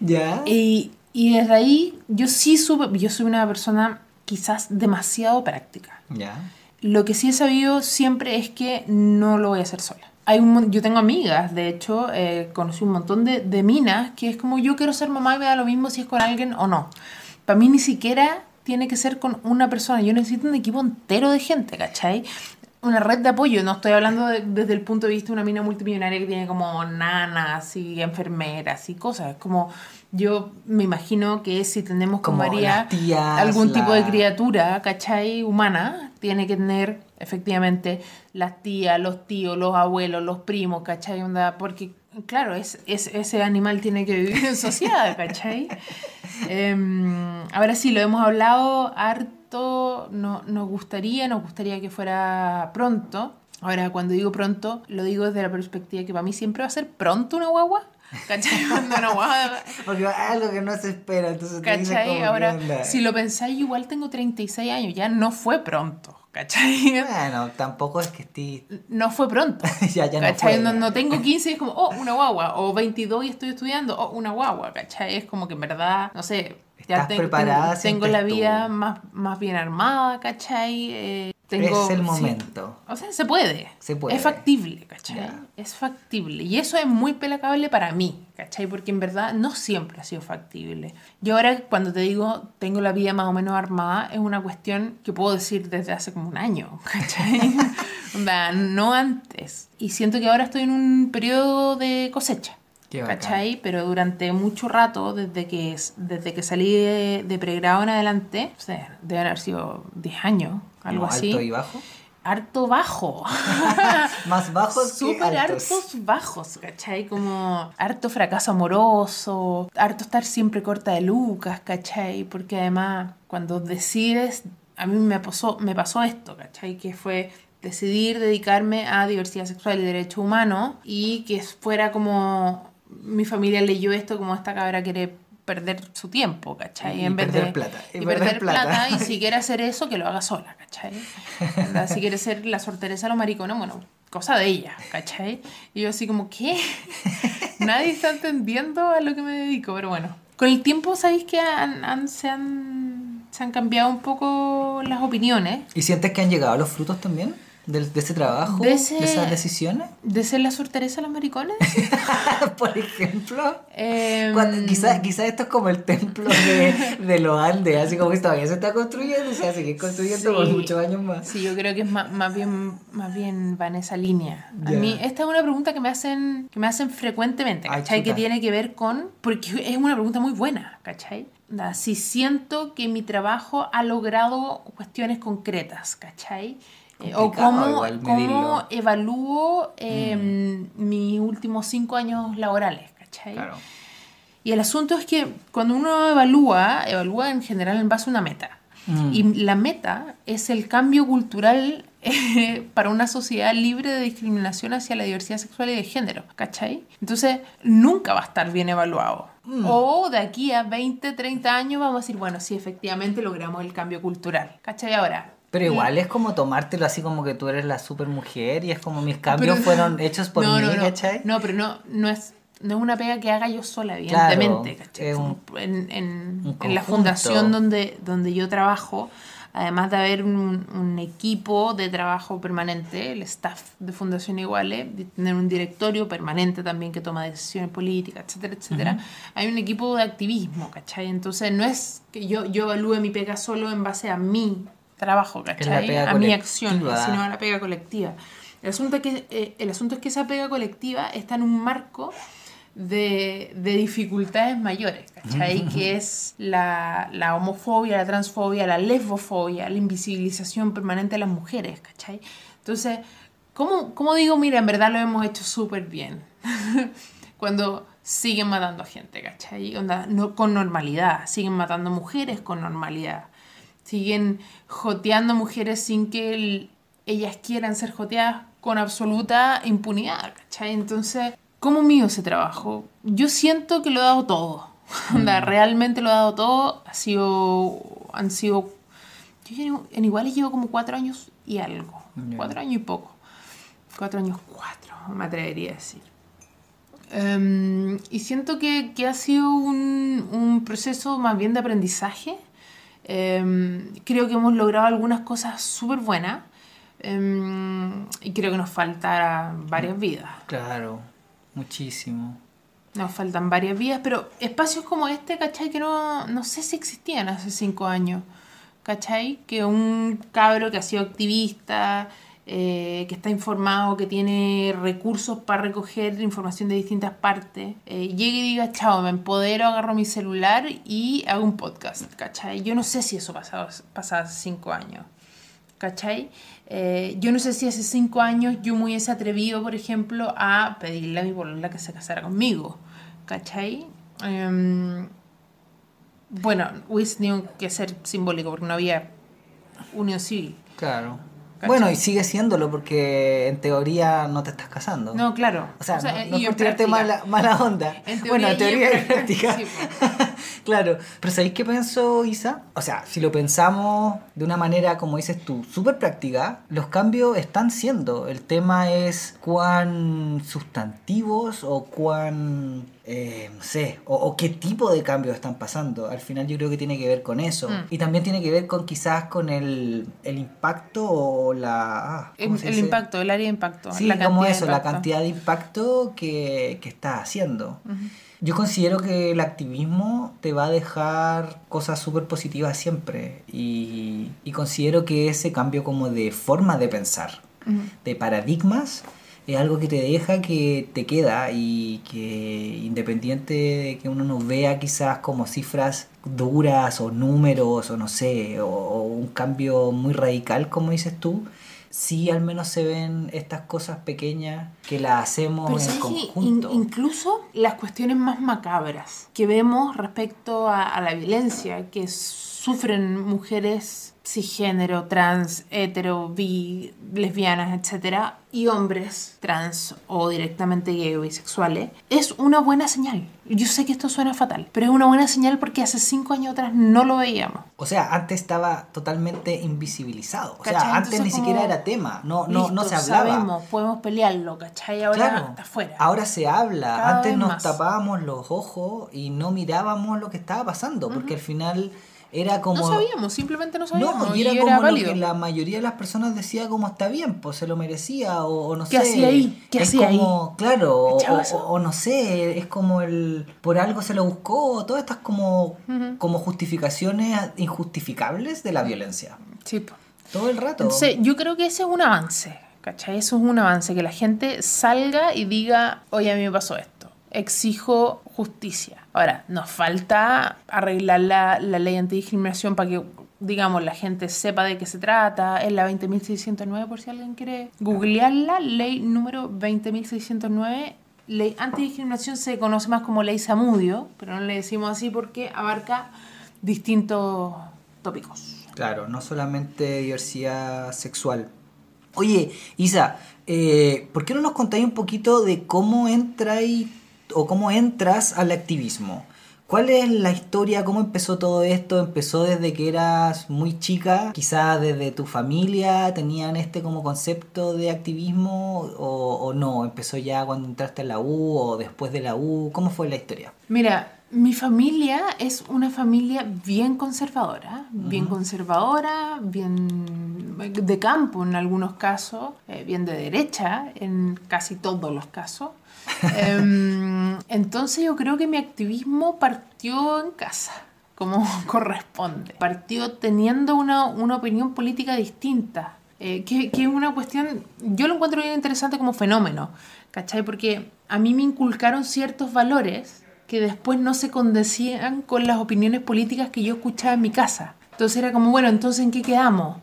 ¿Ya? y, y desde ahí yo sí supe, yo soy una persona quizás demasiado práctica. Ya. Lo que sí he sabido siempre es que no lo voy a hacer sola. Hay un, yo tengo amigas, de hecho, eh, conocí un montón de, de minas que es como yo quiero ser mamá y me da lo mismo si es con alguien o no. Para mí ni siquiera tiene que ser con una persona, yo necesito un equipo entero de gente, ¿cachai? Una red de apoyo, no estoy hablando de- desde el punto de vista de una mina multimillonaria que tiene como nanas y enfermeras y cosas. Es como yo me imagino que si tenemos con Como María tías, algún tipo de criatura, ¿cachai? Humana, tiene que tener efectivamente las tías, los tíos, los abuelos, los primos, ¿cachai? Onda, porque, claro, es, es- ese animal tiene que vivir en sociedad, ¿cachai? Em, ahora sí, lo hemos hablado harto, no, nos gustaría, nos gustaría que fuera pronto. Ahora, cuando digo pronto, lo digo desde la perspectiva que para mí siempre va a ser pronto una guagua. ¿Cachai? Cuando una guagua Porque es algo que no se espera, entonces ¿Cachai? como, ¿qué Ahora, si lo pensáis, igual tengo 36 años, ya no fue pronto. ¿Cachai? Bueno, tampoco es que esté... No fue pronto. ya, ya no ¿Cachai? fue. No, no tengo 15 y es como, oh, una guagua. O 22 y estoy estudiando, oh, una guagua, ¿cachai? Es como que en verdad, no sé, ya Estás te- preparada, tengo, tengo la vida más, más bien armada, ¿cachai? Eh, tengo, es el sí. momento. O sea, se puede. Se puede. Es factible, ¿cachai? Ya. Es factible. Y eso es muy pelacable para mí, ¿cachai? Porque en verdad no siempre ha sido factible. Yo ahora cuando te digo tengo la vida más o menos armada, es una cuestión que puedo decir desde hace como un año, ¿cachai? No antes. Y siento que ahora estoy en un periodo de cosecha. ¿Cachai? Pero durante mucho rato, desde que, desde que salí de, de pregrado en adelante, o sea, deben haber sido 10 años, algo ¿Como así ¿Alto y bajo? harto bajo. Más bajos Súper hartos bajos, ¿cachai? Como harto fracaso amoroso, harto estar siempre corta de lucas, ¿cachai? Porque además cuando decides, a mí me pasó, me pasó esto, ¿cachai? Que fue decidir dedicarme a diversidad sexual y derechos humanos y que fuera como mi familia leyó esto como esta cabra quiere perder su tiempo, ¿cachai? Y en vez perder de plata, y y, perder perder plata. plata. y si quiere hacer eso que lo haga sola, ¿cachai? Onda, Si quiere ser la sorteresa de los maricones, bueno, cosa de ella, ¿cachai? Y yo así como, ¿qué? Nadie está entendiendo a lo que me dedico, pero bueno. Con el tiempo, ¿sabéis que han, han- se, han, se han cambiado un poco las opiniones? ¿Y sientes que han llegado los frutos también? De, de ese trabajo? De ese- esas decisiones? ¿De ser la sorteresa de los maricones? Por ejemplo. Em, Cuando- Quizás quizá esto es como el templo de, de los Andes, así como que todavía se está construyendo y se va a seguir construyendo por Sí. muchos años más. Sí, yo creo que es más, más bien más bien va en esa línea. A Ya. mí esta es una pregunta que me hacen que me hacen frecuentemente, Ay, ¿cachai? que chuta. tiene que ver con porque es una pregunta muy buena, ¿cachai? Si siento que mi trabajo ha logrado cuestiones concretas, ¿cachai? O cómo, cómo evalúo eh, mis últimos cinco años laborales, ¿cachai? Claro. Y el asunto es que cuando uno evalúa, evalúa en general en base a una meta. Mm. Y la meta es el cambio cultural eh, para una sociedad libre de discriminación hacia la diversidad sexual y de género, ¿cachai? Entonces, nunca va a estar bien evaluado. Mm. O de aquí a 20, 30 años vamos a decir, bueno, sí, efectivamente logramos el cambio cultural, ¿cachai? Ahora... Pero igual es como tomártelo así como que tú eres la super mujer y es como mis cambios Pero- fueron hechos por no, mí, no, no. ¿cachai? No, pero no, no es no es una pega que haga yo sola, Claro, evidentemente. ¿cachai? es un- en, en- un en la fundación donde, donde yo trabajo, además de haber un, un equipo de trabajo permanente, el staff de Fundación Iguale, de tener un directorio permanente también que toma decisiones políticas, etcétera, etcétera, hay un equipo de activismo, ¿cachai? Entonces no es que yo, yo evalúe mi pega solo en base a mi trabajo, ¿cachai? A mi acción, sino a la pega colectiva. El asunto, es que, eh, el asunto es que esa pega colectiva está en un marco de, de dificultades mayores, ¿cachai? que es la, la homofobia, la transfobia, la lesbofobia, la invisibilización permanente de las mujeres, ¿cachai? Entonces, ¿cómo, cómo digo, mira, en verdad lo hemos hecho súper bien? Cuando siguen matando a gente, ¿cachai? Onda, no, con normalidad, siguen matando mujeres con normalidad siguen joteando mujeres sin que el- ellas quieran ser joteadas con absoluta impunidad, ¿cachai? Entonces, ¿cómo mío ese trabajo? Yo siento que lo he dado todo. Onda, realmente lo he dado todo. Ha sido, han sido, yo en iguales llevo como cuatro años y algo. Cuatro años y poco. Cuatro años, cuatro, me atrevería a decir. Em, y siento que, que ha sido un, un proceso más bien de aprendizaje. Em, creo que hemos logrado algunas cosas súper buenas. Em, y creo que nos faltan varias vidas. Claro, muchísimo. Nos faltan varias vidas, pero espacios como este, ¿cachai? Que no, no sé si existían hace cinco años. ¿Cachai? Que un cabro que ha sido activista, eh, que está informado, que tiene recursos para recoger información de distintas partes, eh, llegue y diga, chao, me empodero, agarro mi celular y hago un podcast, ¿cachai? Yo no sé si eso pasaba, pasaba hace cinco años. ¿Cachai? Eh, yo no sé si hace cinco años yo me hubiese atrevido, por ejemplo, a pedirle a mi polola que se casara conmigo. ¿Cachai? Em, bueno, hubiese tenido que ser simbólico porque no había unión civil. Claro. ¿Cachai? Bueno, y sigue siéndolo porque en teoría no te estás casando. No, claro. O sea, no, no es por tirarte mala, mala onda. En bueno, en teoría y en práctica. claro. Pero ¿sabéis qué pensó Isa? O sea, si lo pensamos de una manera, como dices tú, súper práctica, los cambios están siendo. El tema es cuán sustantivos o cuán... eh, no sé, o, o qué tipo de cambios están pasando. Al final yo creo que tiene que ver con eso. Mm. Y también tiene que ver con quizás con el, el impacto o la... ah, ¿cómo El, el impacto, el área de impacto. Sí, la como eso, la cantidad de impacto que, que está haciendo. Yo considero que el activismo te va a dejar cosas súper positivas siempre y, y considero que ese cambio como de forma de pensar, Ujú. de paradigmas, es algo que te deja que te queda y que independiente de que uno no vea quizás como cifras duras o números o no sé, o, o un cambio muy radical como dices tú, sí al menos se ven estas cosas pequeñas que las hacemos Pero en conjunto. incluso las cuestiones más macabras que vemos respecto a, a la violencia que sufren mujeres cisgénero, trans, hetero, bi, lesbianas, etcétera, y hombres trans o directamente gay o bisexuales, es una buena señal. Yo sé que esto suena fatal, pero es una buena señal porque hace cinco años atrás no lo veíamos. O sea, antes estaba totalmente invisibilizado. O sea, antes Entonces, ni siquiera era tema. No, no, no Listo, se hablaba. Sabemos, podemos pelearlo, ¿cachai? Ahora Claro, está afuera. ahora se habla. Cada Antes nos más. tapábamos los ojos y no mirábamos lo que estaba pasando, porque al final era como... No sabíamos, simplemente no sabíamos. No, y era y como lo que la mayoría de las personas decía como está bien, pues se lo merecía o, o no ¿Qué sé. hacía ahí? ¿Qué es hacía ahí? como, Claro, o, no sé, es como el por algo se lo buscó, todas estas como, como justificaciones injustificables de la violencia. Sí. Todo el rato. Entonces, yo creo que ese es un avance, ¿cachai? Eso es un avance, que la gente salga y diga, oye, a mí me pasó esto, exijo justicia. Ahora, nos falta arreglar la, la ley antidiscriminación para que, digamos, la gente sepa de qué se trata. Es la 20.609, por si alguien quiere googlearla, ley número 20.609. Ley antidiscriminación se conoce más como ley Samudio, pero no le decimos así porque abarca distintos tópicos. Claro, no solamente diversidad sexual. Oye, Isa, eh, ¿por qué no nos contáis un poquito de cómo entráis o cómo entras al activismo? ¿Cuál es la historia? ¿Cómo empezó todo esto? ¿Empezó desde que eras muy chica? Quizás desde tu familia tenían este como concepto de activismo o, o no? ¿Empezó ya cuando entraste a la U o después de la U? ¿Cómo fue la historia? Mira, mi familia es una familia bien conservadora, bien conservadora, bien de campo en algunos casos, eh, bien de derecha en casi todos los casos. Em, entonces yo creo que mi activismo partió en casa, como corresponde. Partió teniendo una, una opinión política distinta, eh, que, es una cuestión, yo lo encuentro bien interesante como fenómeno, ¿cachai? Porque a mí me inculcaron ciertos valores que después no se condecían con las opiniones políticas que yo escuchaba en mi casa. Entonces era como, bueno, entonces ¿en qué quedamos?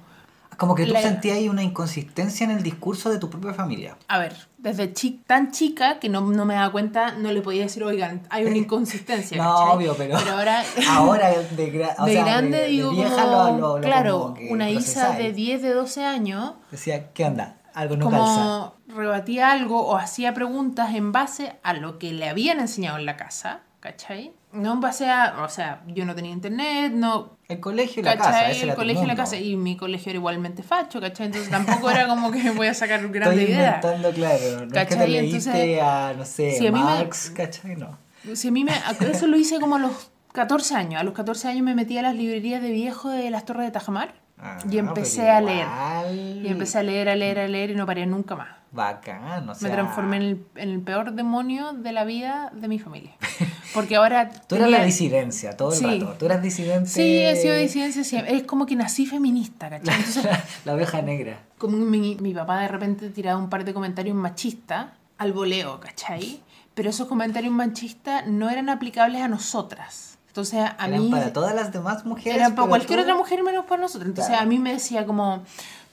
Como que tú La- sentías ahí una inconsistencia en el discurso de tu propia familia. A ver, desde chi- tan chica que no, no me daba cuenta, no le podía decir, oigan, hay una inconsistencia. No, ¿cachai? obvio, pero, ahora, ahora de, gra- o de sea, grande de- de digo, vieja como, lo- lo- claro, como que una Isa de 10, de 12 años, Decía, ¿qué onda? Algo no calza. como rebatía algo o hacía preguntas en base a lo que le habían enseñado en la casa, ¿cachai? No base a, o sea, yo no tenía internet, no, El colegio y la ¿cachai? casa, ese el colegio y la casa, y mi colegio era igualmente facho, ¿cachai? Entonces tampoco era como que voy a sacar Estoy grandes ideas. inventando, claro. No es que te ¿Cachai? leíste Entonces, a, no sé, si a mí me- Marx, ¿cachai? No. Si a mí me, eso lo hice como a los 14 años. A los 14 años me metí a las librerías de viejo de las Torres de Tajamar Ah, y empecé a leer. Y empecé a leer, a leer, a leer y no paré nunca más. Bacán, o sea... Me transformé en el, en el peor demonio de la vida de mi familia. Porque ahora... Tú eras tenía- la disidencia todo el Sí. rato. Tú eras disidente... Sí, he sido disidencia siempre. Es como que nací feminista, ¿cachai? Entonces, la, oveja negra. como mi, mi papá de repente tiraba un par de comentarios machistas al voleo, ¿cachai? Pero esos comentarios machistas no eran aplicables a nosotras. Entonces a Eran mí... para todas las demás mujeres. Era para cualquier tú- otra mujer menos para nosotros. Entonces Claro. a mí me decía como,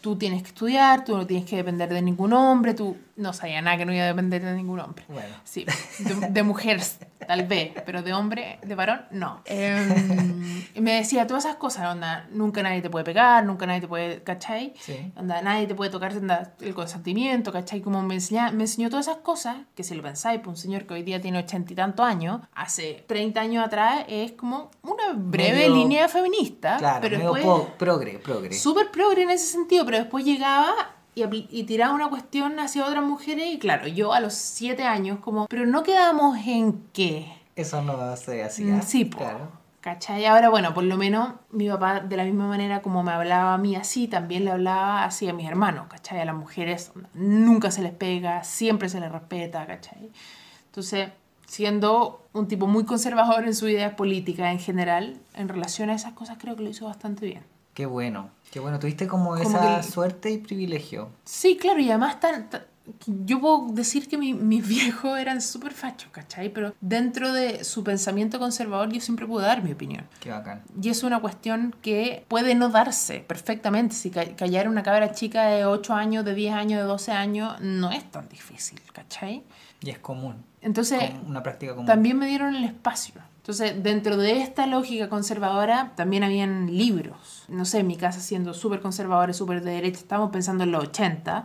tú tienes que estudiar, tú no tienes que depender de ningún hombre, tú no sabía nada que no iba a depender de ningún hombre. Bueno. Sí, de, de mujer tal vez, pero de hombre, de varón, no. Eh, y me decía todas esas cosas, onda, nunca nadie te puede pegar, nunca nadie te puede, ¿cachai? Sí. Onda, nadie te puede tocar onda, el consentimiento, ¿cachai? Como me, enseña, me enseñó todas esas cosas, que si lo pensáis, pues un señor que hoy día tiene ochenta y tantos años, hace 30 años atrás es como una breve Medio- línea feminista, Claro, pero medio después... po- progre, progre. Súper progre en ese sentido, pero después llegaba y, y tiraba una cuestión hacia otras mujeres y claro, yo a los siete años como, pero no quedamos en qué. Eso no se así. Mm, ¿ah? Sí. Claro. ¿Cachai? Ahora, bueno, por lo menos mi papá, de la misma manera como me hablaba a mí así, también le hablaba así a mis hermanos, ¿cachai? A las mujeres nunca se les pega, siempre se les respeta, ¿cachai? Entonces, siendo un tipo muy conservador en su idea política en general, en relación a esas cosas, creo que lo hizo bastante bien. Qué bueno. Qué bueno. Tuviste como, Como esa que- suerte y privilegio. Sí, claro, y además tan, tan- yo puedo decir que mi- mis viejos eran súper fachos, ¿cachai? Pero dentro de su pensamiento conservador yo siempre pude dar mi opinión. Qué bacán. Y es una cuestión que puede no darse perfectamente. Si ca- callar una cabra chica de 8 años, de 10 años, de 12 años, no es tan difícil, ¿cachai? Y es común. Entonces, como una práctica común. también me dieron el espacio. Entonces, dentro de esta lógica conservadora, también habían libros. No sé, en mi casa siendo súper conservadora, súper de derecha, estábamos pensando en los 80.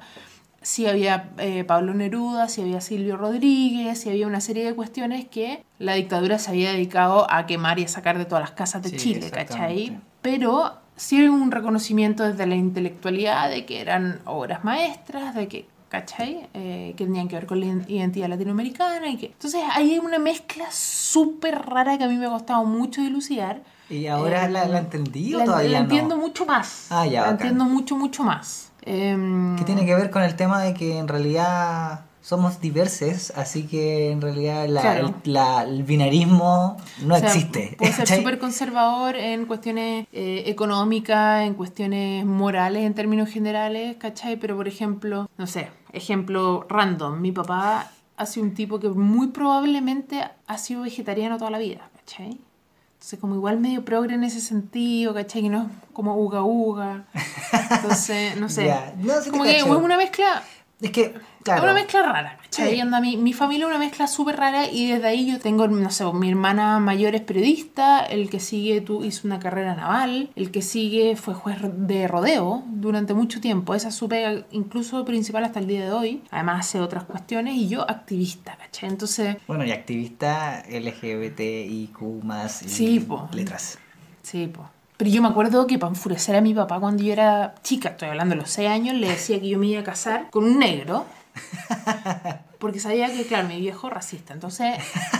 Sí había eh, Pablo Neruda, sí había Silvio Rodríguez, sí había una serie de cuestiones que la dictadura se había dedicado a quemar y a sacar de todas las casas de Chile, ¿cachai? Pero sí hay un reconocimiento desde la intelectualidad de que eran obras maestras, de que, ¿cachai? Eh, que tenían que ver con la identidad latinoamericana y que... Entonces hay una mezcla súper rara que a mí me ha costado mucho dilucidar. ¿Y ahora Eh, la, la entendí o la, todavía la no? entiendo mucho más. Ah, ya, La bacán. entiendo mucho, mucho más. Em, Que tiene que ver con el tema de que en realidad somos diversos, así que en realidad la- Claro. el, la- el binarismo no O sea, existe. Puede ser súper conservador en cuestiones eh, económicas, en cuestiones morales en términos generales, ¿cachai? Pero por ejemplo, no sé, ejemplo random, mi papá ha sido un tipo que muy probablemente ha sido vegetariano toda la vida, ¿cachai? Entonces como igual medio progre en ese sentido, ¿cachai? Que no es como uga uga. Entonces, no sé. No, sí como que es una mezcla Es que, claro. es una mezcla rara, ¿cachai? Sí. Onda, mi, mi familia es una mezcla súper rara y desde ahí yo tengo, no sé, mi hermana mayor es periodista, el que sigue tú hizo una carrera naval, el que sigue fue juez de rodeo durante mucho tiempo, esa es su pega incluso principal hasta el día de hoy, además hace otras cuestiones y yo activista, ¿cachai? Entonces, Bueno, y activista LGBTIQ más y Sí, po. letras. sí, pues. Pero yo me acuerdo que para enfurecer a mi papá cuando yo era chica, estoy hablando de los 6 años, le decía que yo me iba a casar con un negro. Porque sabía que, claro, mi viejo racista, entonces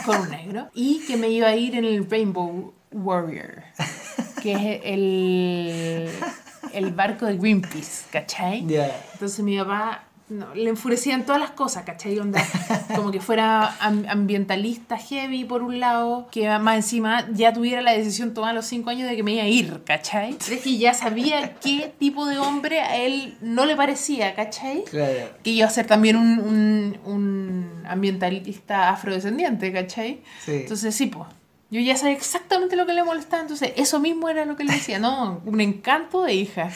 con un negro. Y que me iba a ir en el Rainbow Warrior, que es el, el barco de Greenpeace, ¿cachai? Ya. Entonces mi papá no, le enfurecían todas las cosas, ¿cachai? Onda, como que fuera am- ambientalista heavy por un lado, que más encima ya tuviera la decisión tomada a los cinco años de que me iba a ir, ¿cachai? Es que ya sabía qué tipo de hombre a él no le parecía, ¿cachai? Claro. Que iba a ser también un, un, un ambientalista afrodescendiente, ¿cachai? Sí. Entonces sí, pues. Yo ya sabía exactamente lo que le molestaba, entonces eso mismo era lo que le decía, no, un encanto de hija,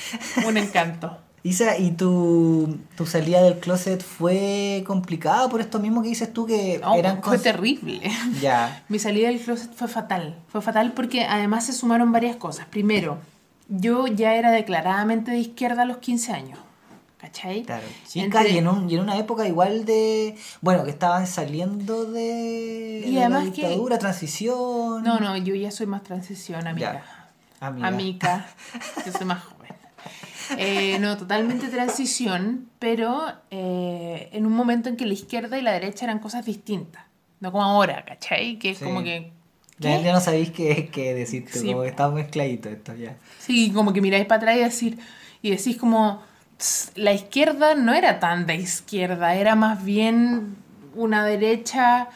un encanto. Isa, ¿y tu, tu salida del closet fue complicada por esto mismo que dices tú que No, eran fue terrible. Ya. Mi salida del closet fue fatal. Fue fatal porque además se sumaron varias cosas. Primero, yo ya era declaradamente de izquierda a los 15 años. ¿Cachai? Claro. Chica, Entre- y, en un- y en una época igual de. Bueno, que estaban saliendo de, Y de además la que- dictadura, transición. No, no, yo ya soy más transición, amiga. Ya. Amiga. Amiga. Yo soy más. Eh, no, totalmente transición, pero eh, en un momento en que la izquierda y la derecha eran cosas distintas. No como ahora, ¿cachai? Que es Sí. como que... Ya, ya no sabéis qué, qué decir, tú, Sí, como que está mezcladito esto ya. Sí, como que miráis para atrás y decir, y decís como, "Tss, la izquierda no era tan de izquierda, era más bien una derecha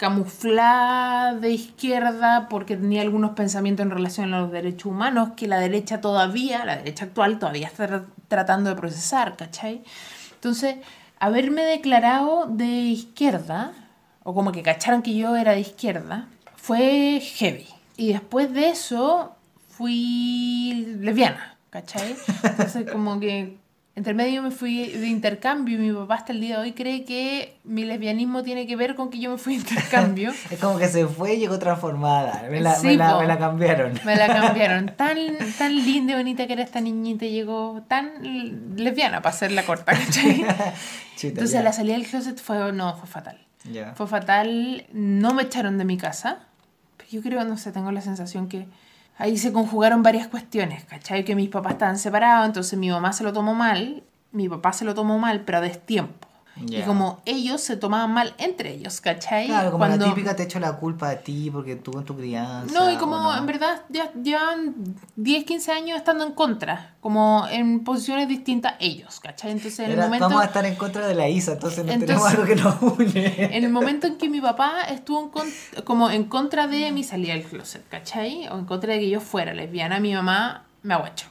camuflada de izquierda porque tenía algunos pensamientos en relación a los derechos humanos que la derecha todavía, la derecha actual todavía está tra- tratando de procesar, ¿cachai? Entonces, haberme declarado de izquierda, o como que cacharon que yo era de izquierda, fue heavy. Y después de eso fui lesbiana, ¿cachai? Entonces como que entre medio me fui de intercambio y mi papá hasta el día de hoy cree que mi lesbianismo tiene que ver con que yo me fui de intercambio. es como que se fue y llegó transformada. Me la, Sí, me la- me la cambiaron. Me la cambiaron. Tan, tan linda y bonita que era esta niñita llegó tan lesbiana para hacerla corta, ¿cachai? Chuta, Entonces ya. la salida del closet fue, no, fue fatal. Fue fatal, no me echaron de mi casa. Pero yo creo, no sé, tengo la sensación que ahí se conjugaron varias cuestiones, ¿cachai? Que mis papás estaban separados, entonces mi mamá se lo tomó mal, mi papá se lo tomó mal, pero a destiempo. Y Ya. como ellos se tomaban mal entre ellos, ¿cachai? Claro, como Cuando- la típica te echo la culpa a ti porque tú en tu crianza. No, y ¿o como no? en verdad ya llevan 10, 15 años estando en contra, como en posiciones distintas ellos, ¿cachai? Entonces en el Era- momento... Vamos a estar en contra de la ISA, entonces no Entonces- tenemos algo que nos une. En el momento en que mi papá estuvo en con- como en contra de mi salida del closet, ¿cachai? O en contra de que yo fuera lesbiana, mi mamá me aguachó,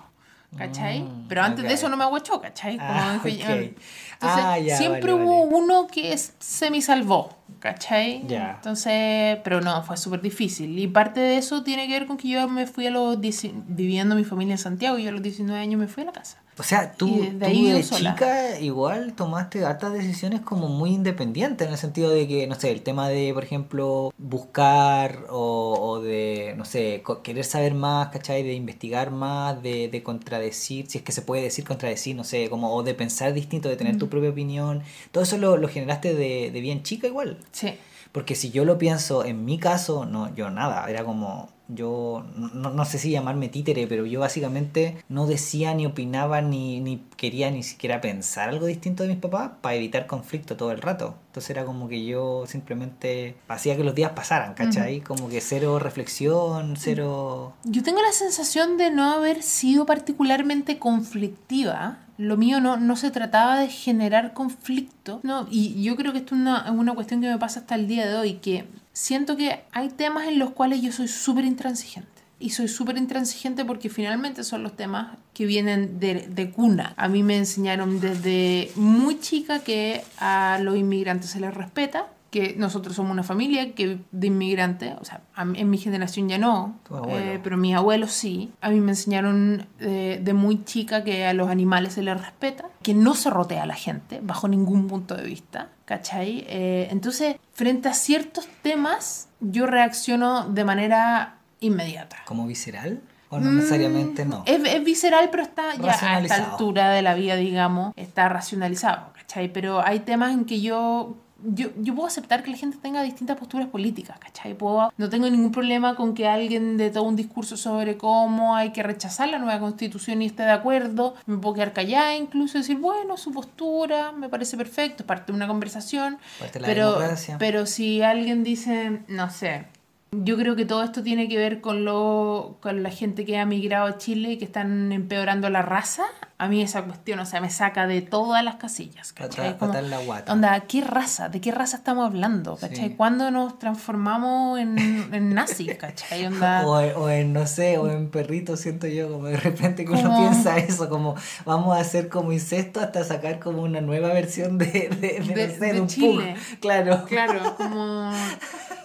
¿cachai? Mm, Pero antes ok. de eso no me aguachó, ¿cachai? Como Ah, dijo- ok. Entonces, Ah, ya, siempre vale, hubo vale. uno que se me salvó, ¿cachai? Ya. Entonces, pero no, fue súper difícil. Y parte de eso tiene que ver con que yo me fui a los... 10 viviendo mi familia en Santiago y yo a los 19 años me fui a la casa. O sea, tú, desde tú de chica igual tomaste hartas decisiones como muy independientes, en el sentido de que, no sé, el tema de, por ejemplo, buscar o, o de, no sé, querer saber más, ¿cachai? De investigar más, de, de contradecir, si es que se puede decir contradecir, no sé, como, o de pensar distinto, de tener tu propia opinión. Todo eso lo, lo generaste de, de bien chica igual. Sí. Porque si yo lo pienso, en mi caso, no, yo nada, era como, yo no, no sé si llamarme títere, pero yo básicamente no decía ni opinaba ni, ni quería ni siquiera pensar algo distinto de mis papás para evitar conflicto todo el rato. Entonces era como que yo simplemente hacía que los días pasaran, ¿cachai? Como que cero reflexión, cero... Yo tengo la sensación de no haber sido particularmente conflictiva. Lo mío no, no se trataba de generar conflicto. No, y yo creo que esto es una, una cuestión que me pasa hasta el día de hoy, que siento que hay temas en los cuales yo soy súper intransigente. Y soy súper intransigente porque finalmente son los temas que vienen de, de cuna. A mí me enseñaron desde muy chica que a los inmigrantes se les respeta, que nosotros somos una familia que de inmigrantes, o sea, a en mi generación ya no, eh, pero mis abuelos sí. A mí me enseñaron eh, de muy chica que a los animales se les respeta, que no se rotea a la gente bajo ningún punto de vista, ¿cachai? Eh, entonces, frente a ciertos temas, yo reacciono de manera inmediata. como visceral. O no necesariamente no. Es, es visceral, pero está ya a esta altura de la vida, digamos, está racionalizado, ¿cachai? Pero hay temas en que yo, yo, yo puedo aceptar que la gente tenga distintas posturas políticas, ¿cachai? Puedo, no tengo ningún problema con que alguien de todo un discurso sobre cómo hay que rechazar la nueva constitución y esté de acuerdo. Me puedo quedar callada incluso decir, bueno, su postura me parece perfecto, es parte de una conversación. Parte de la pero, democracia. pero si alguien dice, no sé, yo creo que todo esto tiene que ver con, lo, con la gente que ha migrado a Chile y que están empeorando la raza. A mí esa cuestión, o sea, me saca de todas las casillas. ¿cachai? Patar la guata. Onda, ¿qué raza? ¿De qué raza estamos hablando? ¿Cachai? Sí. ¿Cuándo nos transformamos en, en nazis? ¿Cachai? Onda, O, en- o en, no sé, o en perrito, siento yo, como de repente que uno Como- piensa eso, como vamos a hacer como incesto hasta sacar como una nueva versión de, de, de, De- no sé, de de un Chile. pug. Claro. Claro, como...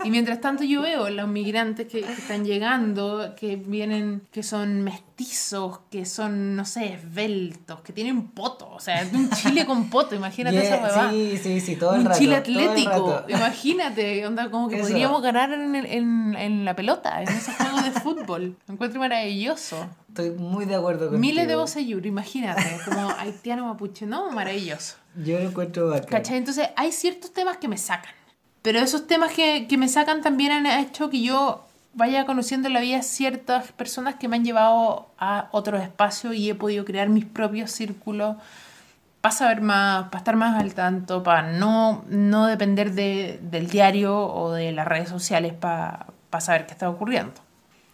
Y mientras tanto yo veo los migrantes que, que están llegando, que vienen, que son mestizos, que son, no sé, esbeltos, que tienen poto, o sea, un chile con poto, imagínate Yeah, esa huevada. sí, sí, sí, todo el un rato. chile todo el atlético, imagínate, onda, como que Eso. podríamos ganar en, el- en, en la pelota, en esos juegos de fútbol. Lo encuentro maravilloso. Estoy muy de acuerdo contigo. Miles de Bocellur, imagínate, como haitiano mapuche, ¿no? Maravilloso. Yo lo encuentro bacán. ¿Cachai? Entonces hay ciertos temas que me sacan. Pero esos temas que, que me sacan también han hecho que yo vaya conociendo en la vida ciertas personas que me han llevado a otros espacios y he podido crear mis propios círculos para saber más, para estar más al tanto, para no, no depender de, del diario o de las redes sociales para, para saber qué está ocurriendo.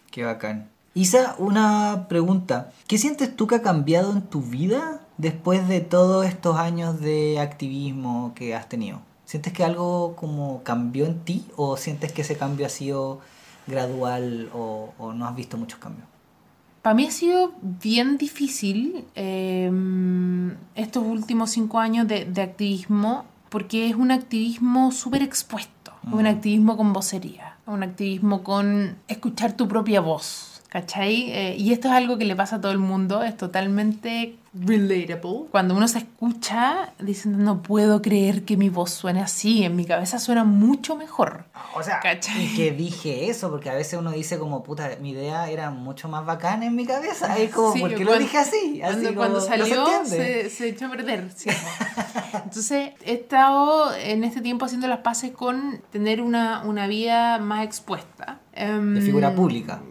Qué bacán. Isa, una pregunta. ¿Qué sientes tú que ha cambiado en tu vida después de todos estos años de activismo que has tenido? ¿Sientes que algo como cambió en ti o sientes que ese cambio ha sido gradual o, o no has visto muchos cambios? Para mí ha sido bien difícil eh, estos últimos cinco años de, de activismo porque es un activismo súper expuesto, un Mm. activismo con vocería, un activismo con escuchar tu propia voz. ¿Cachai? Eh, y esto es algo que le pasa a todo el mundo, es totalmente relatable. Cuando uno se escucha diciendo, no puedo creer que mi voz suene así, en mi cabeza suena mucho mejor. O sea, ¿Cachai? y que dije eso, porque a veces uno dice como, puta, mi idea era mucho más bacana en mi cabeza. Es como, Sí, ¿por qué lo cuando- dije así? así Cuando, cuando ¿no se salió se, se echó a perder. sí. Entonces he estado en este tiempo haciendo las paces con tener una, una vida más expuesta. Em, De figura pública.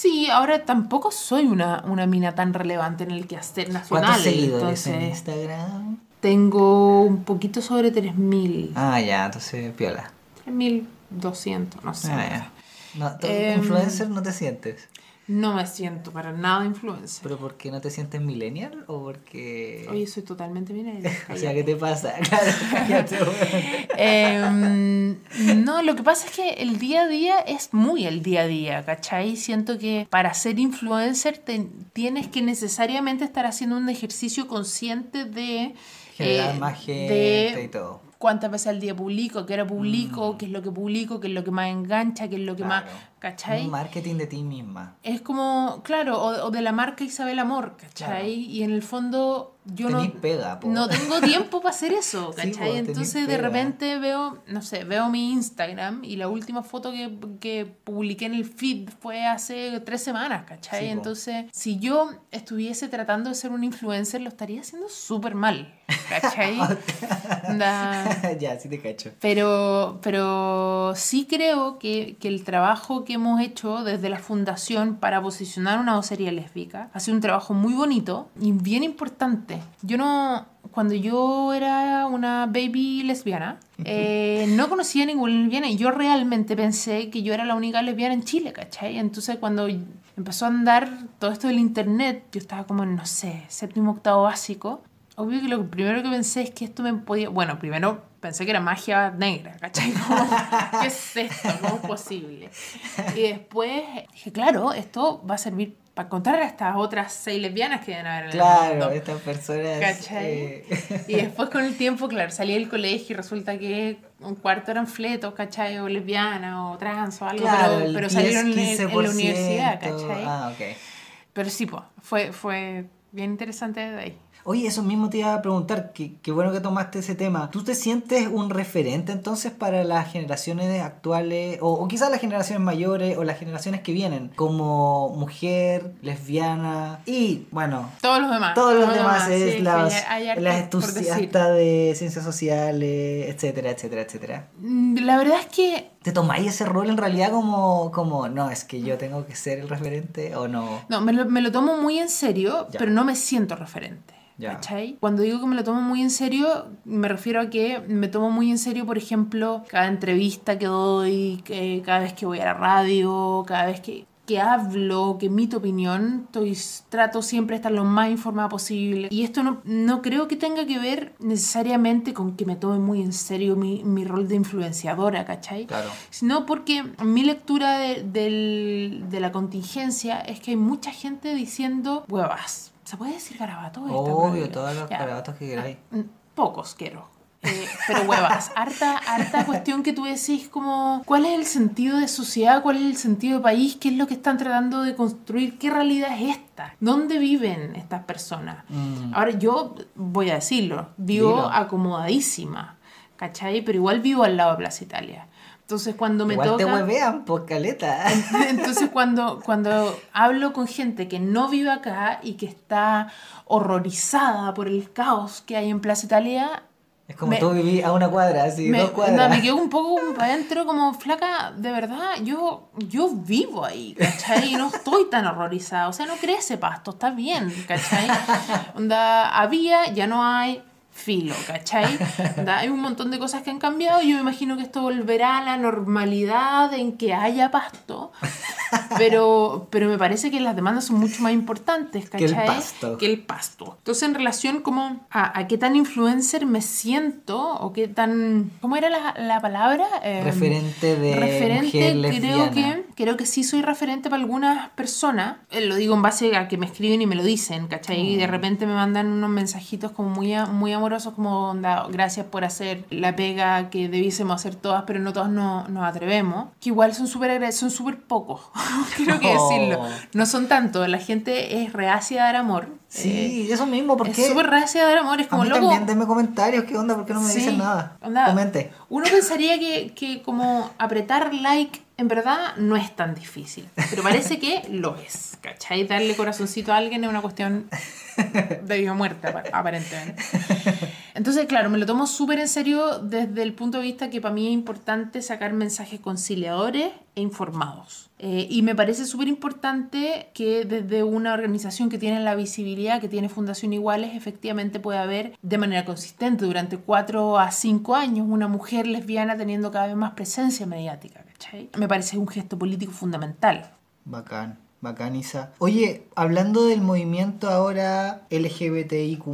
Sí, ahora tampoco soy una, una mina tan relevante en el quehacer nacional. ¿Cuántos seguidores en Instagram? tengo un poquito sobre 3.000. Ah, ya, entonces piola. 3.200, no sé. Ah, ya. No, tú, Em, influencer no te sientes. No me siento para nada influencer. ¿Pero por qué no te sientes millennial o porque...? Oye, soy totalmente millennial. o sea. ¿qué te pasa? Em, no, lo que pasa es que el día a día es muy el día a día, ¿cachai? Siento que para ser influencer te- tienes que necesariamente estar haciendo un ejercicio consciente de... Generar eh, más gente de y todo. Cuántas veces al día publico, qué hora publico, qué es lo que publico, qué es lo que más engancha, qué es lo que más... Mm. Claro. ¿Cachai? Un marketing de ti misma. Es como, claro, o, o de la marca Isabel Amor, ¿cachai? Claro. Y en el fondo yo no, Tenís pega, po. no tengo tiempo para hacer eso, Sí, ¿cachai? po, tenés Entonces de pega. repente veo, no sé, veo mi Instagram y la última foto que, que publiqué en el feed fue hace tres semanas, ¿cachai? Sí, po. Entonces, si yo estuviese tratando de ser un influencer, lo estaría haciendo súper mal, ¿cachai? Ya, sí te cacho. pero, pero sí creo que, que el trabajo que hemos hecho desde la fundación para posicionar una vocería lésbica ha sido un trabajo muy bonito y bien importante. Yo no, cuando yo era una baby lesbiana, eh, no conocía ninguna lesbiana y yo realmente pensé que yo era la única lesbiana en Chile, ¿cachai? Entonces cuando empezó a andar todo esto del internet, yo estaba como en, no sé, séptimo, octavo básico. Obvio que lo primero que pensé es que esto me podía... Bueno, primero pensé que era magia negra, ¿cachai? Como, ¿Qué es esto? ¿Cómo es posible? Y después dije, claro, esto va a servir para encontrar a estas otras seis lesbianas que deben haber en el Claro, mundo. estas personas... ¿Cachai? eh, Y después con el tiempo, claro, salí del colegio y resulta que un cuarto eran fletos, ¿cachai? O lesbianas o trans o algo, claro, pero, el pero 10, salieron en, en la 15%, universidad, ¿cachai? Ah, ok. Pero sí, pues, fue, fue bien interesante de ahí. Oye, eso mismo te iba a preguntar, qué, qué bueno que tomaste ese tema. ¿Tú te sientes un referente entonces para las generaciones actuales, o, o quizás las generaciones mayores, o las generaciones que vienen, como mujer, lesbiana, y bueno, Todos los demás. todos los demás sí, es que las, las entusiastas de ciencias sociales, etcétera, etcétera, etcétera. Mm, La verdad es que ¿Te tomáis ese rol en realidad como, como, no, es que yo tengo que ser el referente o no? No, me lo, me lo tomo muy en serio, Ya. pero no me siento referente. ¿Cachai? Cuando digo que me lo tomo muy en serio, me refiero a que me tomo muy en serio, por ejemplo, cada entrevista que doy, que cada vez que voy a la radio, cada vez que, que hablo, que emito opinión, estoy, trato siempre de estar lo más informada posible. Y esto no, no creo que tenga que ver necesariamente con que me tome muy en serio mi, mi rol de influenciadora, ¿cachai? Claro. sino porque mi lectura de, del- de la contingencia es que hay mucha gente diciendo huevas. ¿Se puede decir garabato? Esta Obvio, todos los Ya. garabatos que queráis. Mm, Pocos quiero. Eh, pero huevas, harta, harta cuestión que tú decís como cuál es el sentido de sociedad, cuál es el sentido de país, qué es lo que están tratando de construir, qué realidad es esta, dónde viven estas personas. Mm. Ahora yo voy a decirlo, vivo Dilo. acomodadísima, ¿cachai? Pero igual vivo al lado de Plaza Italia. Entonces cuando me Igual toca... te huevean, por caleta. Entonces cuando, cuando hablo con gente que no vive acá y que está horrorizada por el caos que hay en Plaza Italia, Es como Me- tú vivís a una cuadra, así, me, dos cuadras. onda, me quedo un poco para adentro como flaca, de verdad, yo, yo vivo ahí, ¿cachai? Y no estoy tan horrorizada, o sea, no crece pasto, está bien, ¿cachai? Onda, había, ya no hay, filo, ¿cachai? Onda, hay un montón de cosas que han cambiado y yo me imagino que esto volverá a la normalidad en que haya pasto, pero, pero me parece que las demandas son mucho más importantes, Que el ¿cachai? pasto. Que el pasto. Entonces, en relación como a, a qué tan influencer me siento o qué tan... ¿Cómo era la, la palabra? Eh, Referente de referente, mujer creo que, creo que sí soy referente para algunas personas. Eh, lo digo en base a que me escriben y me lo dicen, ¿cachai? Y de Mm. repente me mandan unos mensajitos como muy, muy amorosos amorosos como onda, gracias por hacer la pega que debiésemos hacer todas, pero no todas no, nos atrevemos, que igual son súper son súper pocos, creo que decirlo. Oh. No son tanto, la gente es reacia a dar amor. Sí, eso mismo, ¿por es súper reacia a dar amor, es A como mí loco. también, denme comentarios, ¿qué onda? ¿Por qué no me Sí, dicen nada? onda, Comente. Uno pensaría que, que como apretar like en verdad no es tan difícil, pero parece que lo es, ¿cachai? Darle corazoncito a alguien es una cuestión de vida o muerte, apa- aparentemente. Entonces, claro, me lo tomo súper en serio desde el punto de vista que para mí es importante sacar mensajes conciliadores e informados. Eh, y me parece súper importante que desde una organización que tiene la visibilidad, que tiene Fundación Iguales, efectivamente pueda haber de manera consistente durante cuatro a cinco años una mujer lesbiana teniendo cada vez más presencia mediática. ¿Cachai? Me parece un gesto político fundamental. Bacán, bacán Isa. Oye, hablando del movimiento ahora LGBTIQ+,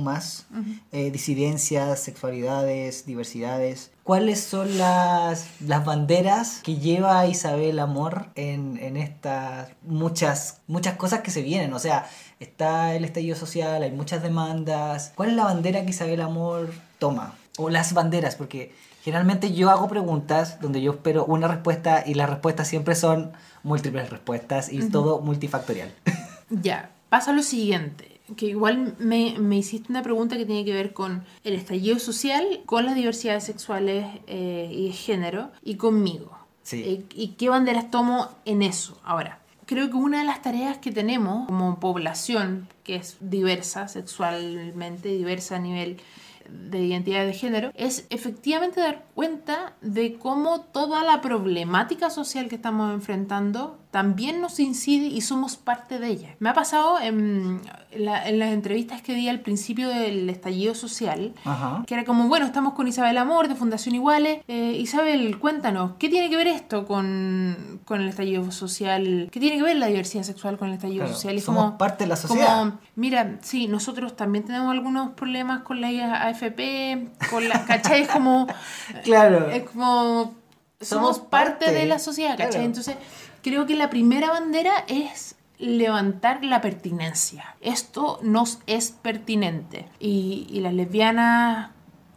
eh, disidencias, sexualidades, diversidades, ¿cuáles son las, las banderas que lleva Isabel Amor en, en estas muchas, muchas cosas que se vienen? O sea, está el estallido social, hay muchas demandas. ¿Cuál es la bandera que Isabel Amor toma? O las banderas, porque generalmente yo hago preguntas donde yo espero una respuesta y las respuestas siempre son múltiples respuestas y todo multifactorial. Ya, pasa lo siguiente, que igual me, me hiciste una pregunta que tiene que ver con el estallido social, con las diversidades sexuales eh, y de género y conmigo. Sí. Eh, ¿Y qué banderas tomo en eso? Ahora, creo que una de las tareas que tenemos como población, que es diversa sexualmente, diversa a nivel de identidad de género, es efectivamente dar cuenta de cómo toda la problemática social que estamos enfrentando también nos incide y somos parte de ella. Me ha pasado en, la- en las entrevistas que di al principio del estallido social, Ajá. que era como, bueno, estamos con Isabel Amor de Fundación Iguales. Eh, Isabel, cuéntanos, ¿qué tiene que ver esto con, con el estallido social? ¿Qué tiene que ver la diversidad sexual con el estallido Claro, social? Y somos como- parte de la sociedad. como, mira, sí, nosotros también tenemos algunos problemas con la AFP, con las, ¿cachai? Es como... Claro. Es como... Somos Somos parte, parte, de la sociedad, ¿cachai? claro. Entonces, creo que la primera bandera es levantar la pertinencia. Esto nos es pertinente. Y, y las lesbianas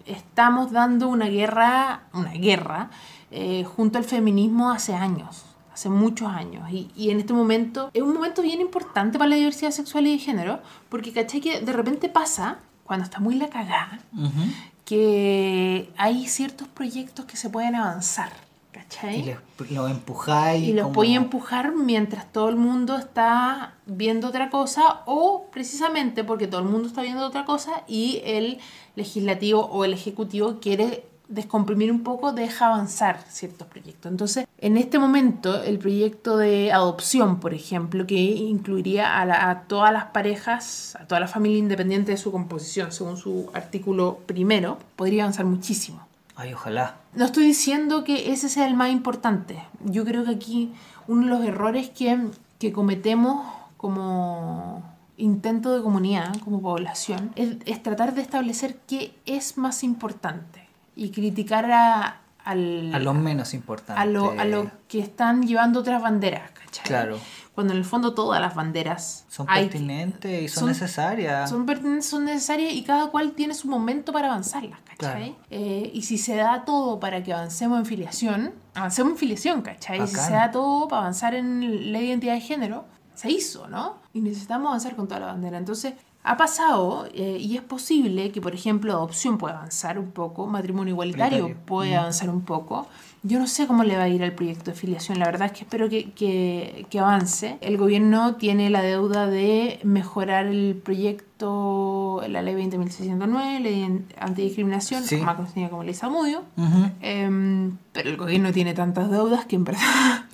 estamos dando una guerra, una guerra, eh, junto al feminismo hace años, hace muchos años. Y, y en este momento es un momento bien importante para la diversidad sexual y de género, porque caché que de repente pasa, cuando está muy la cagada, Ujú. que hay ciertos proyectos que se pueden avanzar, ¿cachai? Y les- lo empujáis. Y los como- voy a empujar mientras todo el mundo está viendo otra cosa o precisamente porque todo el mundo está viendo otra cosa y el legislativo o el ejecutivo quiere descomprimir un poco, deja avanzar ciertos proyectos. Entonces, en este momento, el proyecto de adopción, por ejemplo, que incluiría a, la- a todas las parejas, a toda la familia independiente de su composición, según su artículo primero, podría avanzar muchísimo. Ay, ojalá. No estoy diciendo que ese sea el más importante. Yo creo que aquí uno de los errores que, que cometemos como intento de comunidad, como población, es, es tratar de establecer qué es más importante y criticar a, al, A lo menos importante. a lo, a lo que están llevando otras banderas, ¿cachai? Claro. Cuando en el fondo todas las banderas Son hay- pertinentes y son, son- necesarias. son pertinentes, son necesarias y cada cual tiene su momento para avanzarlas, ¿cachai? Claro. Eh, y si se da todo para que avancemos en filiación, avancemos en filiación, ¿cachai? Y si Bacán. se da todo para avanzar en la identidad de género, se hizo, ¿no? Y necesitamos avanzar con toda la bandera. Entonces, ha pasado eh, y es posible que, por ejemplo, adopción pueda avanzar un poco, matrimonio igualitario Igualitario. puede avanzar un poco. Yo no sé cómo le va a ir al proyecto de filiación, la verdad es que espero que, que- que avance. El gobierno tiene la deuda de mejorar el proyecto, la ley 20.609, ley antidiscriminación, Sí. más conocida como ley Samudio. Ujú. Em, pero el gobierno tiene tantas deudas que en verdad,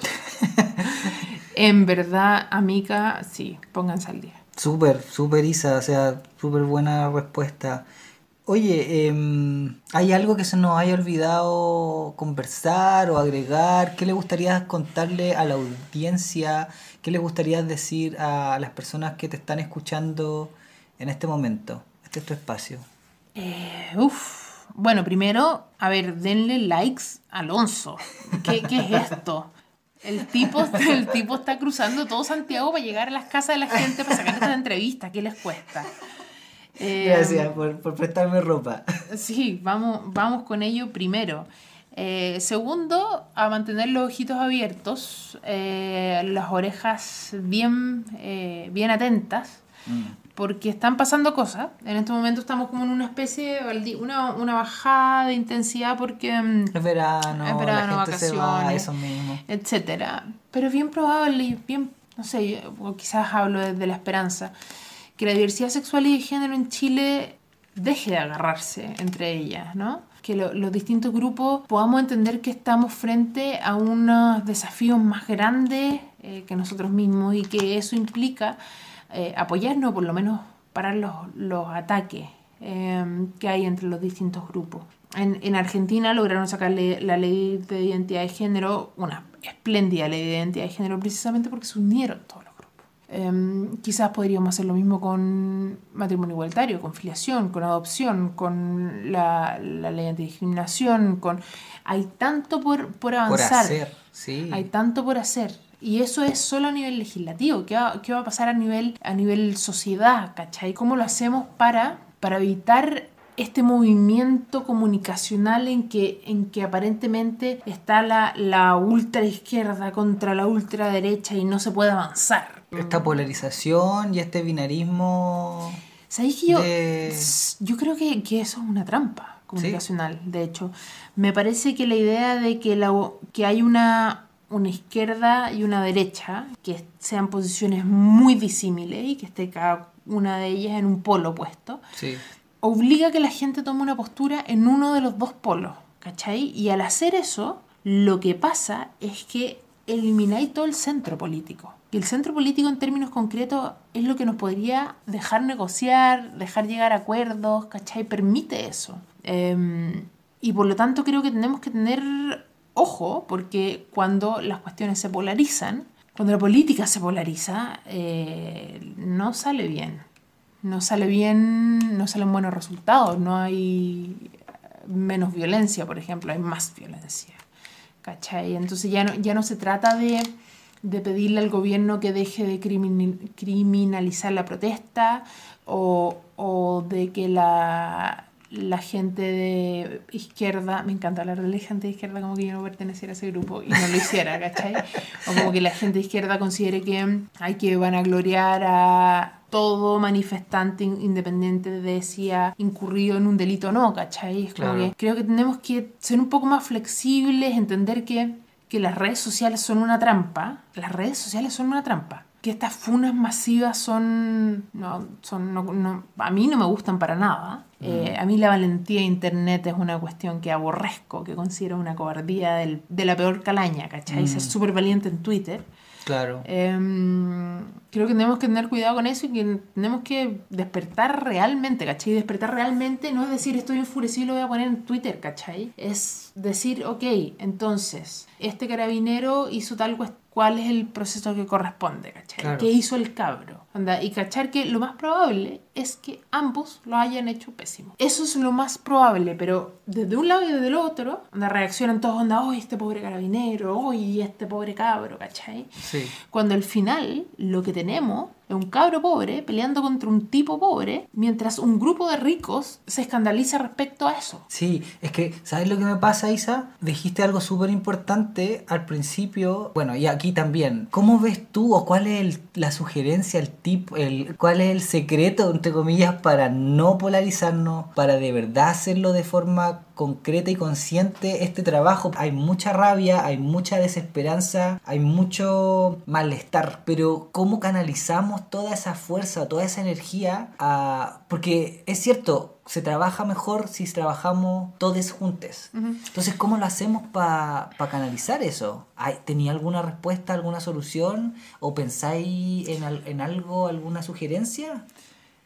en verdad, amiga, sí, pónganse al día. Súper, súper Isa, o sea, súper buena respuesta. Oye, em, ¿hay algo que se nos haya olvidado conversar o agregar? ¿Qué le gustaría contarle a la audiencia? ¿Qué le gustaría decir a las personas que te están escuchando en este momento? Este es tu espacio. Eh, uf. Bueno, primero, a ver, denle likes a Alonso. ¿Qué, qué es esto? El tipo, el tipo está cruzando todo Santiago para llegar a las casas de la gente para sacar estas entrevistas. ¿Qué les cuesta? Eh, Gracias por, por prestarme ropa. Sí, vamos, vamos con ello primero. Eh, segundo, a mantener los ojitos abiertos, eh, las orejas bien, bien atentas, porque están pasando cosas. En este momento estamos como en una especie, de una, una bajada de intensidad porque... mm, Es verano, es verano, la gente se va, vacaciones, eso mismo. etcétera. Pero es bien probable, bien, no sé, o quizás hablo desde la esperanza, que la diversidad sexual y de género en Chile deje de agarrarse entre ellas, ¿no? Que lo- los distintos grupos podamos entender que estamos frente a unos desafíos más grandes eh, que nosotros mismos y que eso implica eh, apoyarnos, por lo menos parar los, los ataques eh, que hay entre los distintos grupos. En, en Argentina lograron sacarle la ley de identidad de género, una espléndida ley de identidad de género, precisamente porque se unieron todos los Em, quizás podríamos hacer lo mismo con matrimonio igualitario, con filiación, con adopción, con la, la ley antidiscriminación, con... Hay tanto por, por Por avanzar. hacer, sí. Hay tanto por hacer. Y eso es solo a nivel legislativo. ¿Qué va, qué va a pasar a nivel, a nivel sociedad? ¿Cachai? ¿Cómo lo hacemos para, para evitar este movimiento comunicacional en que, en que aparentemente está la, la ultraizquierda contra la ultraderecha y no se puede avanzar? Esta polarización y este binarismo... ¿Sabéis que yo, de- yo creo que, que eso es una trampa comunicacional, de hecho. Me parece que la idea de que, la, que hay una, una izquierda y una derecha, que sean posiciones muy disímiles y que esté cada una de ellas en un polo opuesto, Sí. obliga a que la gente tome una postura en uno de los dos polos, ¿cachai? Y al hacer eso, lo que pasa es que elimináis todo el centro político. Y el centro político en términos concretos es lo que nos podría dejar negociar, dejar llegar a acuerdos, ¿cachai? Permite eso. Em, y por lo tanto creo que tenemos que tener ojo, porque cuando las cuestiones se polarizan, cuando la política se polariza, eh, no sale bien no sale bien, no salen buenos resultados, no hay menos violencia, por ejemplo, hay más violencia. ¿Cachai? Entonces ya no, ya no se trata de, de pedirle al gobierno que deje de crimin- criminalizar la protesta o, o de que la, la gente de izquierda, me encanta hablar de la gente de izquierda como que yo no perteneciera a ese grupo y no lo hiciera, ¿cachai? O como que la gente de izquierda considere que hay que vanagloriar a todo manifestante in- independiente de si ha incurrido en un delito o no, ¿cachai? Es como Claro. que creo que tenemos que ser un poco más flexibles, entender que, que las redes sociales son una trampa, las redes sociales son una trampa, que estas funas masivas son, no, son no, no- a mí no me gustan para nada. Eh, a mí la valentía de internet es una cuestión que aborrezco, que considero una cobardía del- de la peor calaña, ¿cachai? Ser súper valiente en Twitter. Claro. Em, creo que tenemos que tener cuidado con eso y que tenemos que despertar realmente, ¿cachai? Despertar realmente no es decir estoy enfurecido y lo voy a poner en Twitter, ¿cachai? Es decir, ok, entonces, este carabinero hizo tal cuestión. ¿Cuál es el proceso que corresponde? ¿cachai? Claro. ¿Qué hizo el cabro? Onda, y cachar que lo más probable es que ambos lo hayan hecho pésimo. Eso es lo más probable, pero desde un lado y desde el otro, onda, reaccionan todos, onda, ¡ay, este pobre carabinero! ¡ay, este pobre cabro! ¿cachai? Sí. Cuando al final lo que tenemos es un cabro pobre peleando contra un tipo pobre, mientras un grupo de ricos se escandaliza respecto a eso. Sí, es que, ¿sabes lo que me pasa, Isa? Dijiste algo súper importante al principio, bueno, y aquí también. ¿Cómo ves tú o cuál es la sugerencia, el tip, el, cuál es el secreto, entre comillas, para no polarizarnos, para de verdad hacerlo de forma concreta y consciente este trabajo? Hay mucha rabia, hay mucha desesperanza, hay mucho malestar, pero ¿cómo canalizamos toda esa fuerza, toda esa energía a... Porque es cierto, se trabaja mejor si trabajamos todos juntos. Entonces, ¿cómo lo hacemos para canalizar eso? ¿Hay- ¿Tenía alguna respuesta, alguna solución? ¿O pensáis en, en algo, alguna sugerencia?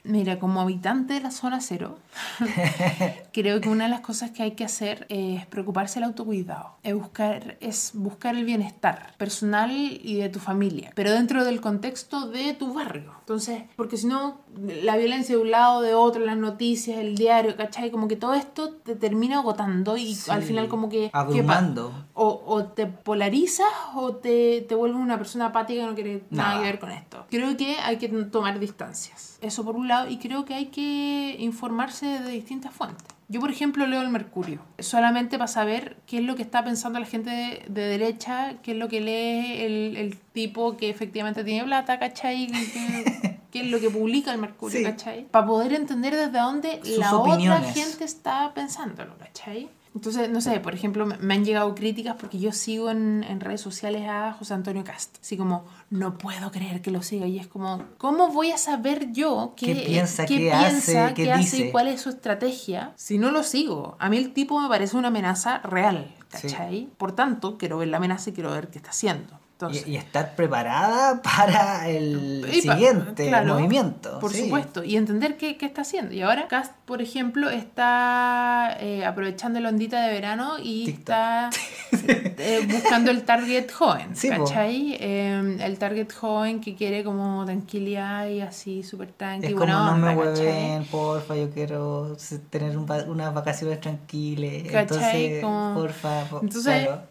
Mira, como habitante de la zona cero, creo que una de las cosas que hay que hacer es preocuparse del autocuidado. Es buscar, es buscar el bienestar personal y de tu familia, pero dentro del contexto de tu barrio. Entonces, porque si no, la violencia de un lado, de otro, las noticias, el diario, ¿cachai? Como que todo esto te termina agotando y Sí, al final como que... ¿qué pa- abrumando. O, o te polarizas o te, te vuelves una persona apática que no quiere nada Nada. que ver con esto. Creo que hay que tomar distancias. Eso por un lado. Y creo que hay que informarse de distintas fuentes. Yo, por ejemplo, leo el Mercurio, solamente para saber qué es lo que está pensando la gente de, de derecha, qué es lo que lee el, el tipo que efectivamente tiene plata, ¿cachai? ¿Qué, qué es lo que publica el Mercurio, Sí. ¿cachai? Para poder entender desde dónde Sus la otra gente está pensándolo, ¿cachai? Entonces, no sé, por ejemplo, me- han llegado críticas porque yo sigo en, en redes sociales a José Antonio Cast. Así como, no puedo creer que lo siga. Y es como, ¿cómo voy a saber yo qué, ¿Qué piensa, qué, qué hace, piensa, qué qué hace dice? y cuál es su estrategia si no lo sigo? A mí el tipo me parece una amenaza real, Sí. ¿cachai? Por tanto, quiero ver la amenaza y quiero ver qué está haciendo. Entonces, Y, y estar preparada para el pa- siguiente claro, movimiento. Por sí. supuesto, y entender qué, qué está haciendo. Y ahora Cast, por ejemplo, está eh, aprovechando la ondita de verano y TikTok. está eh, buscando el target joven, Sí. ¿cachai? Eh, el target joven que quiere como tranquilidad y así súper tranqui, Es como no me hueven, porfa, yo quiero tener un unas vacaciones tranquilas. ¿Cachai? Entonces, Como- porfa, po- Entonces, claro.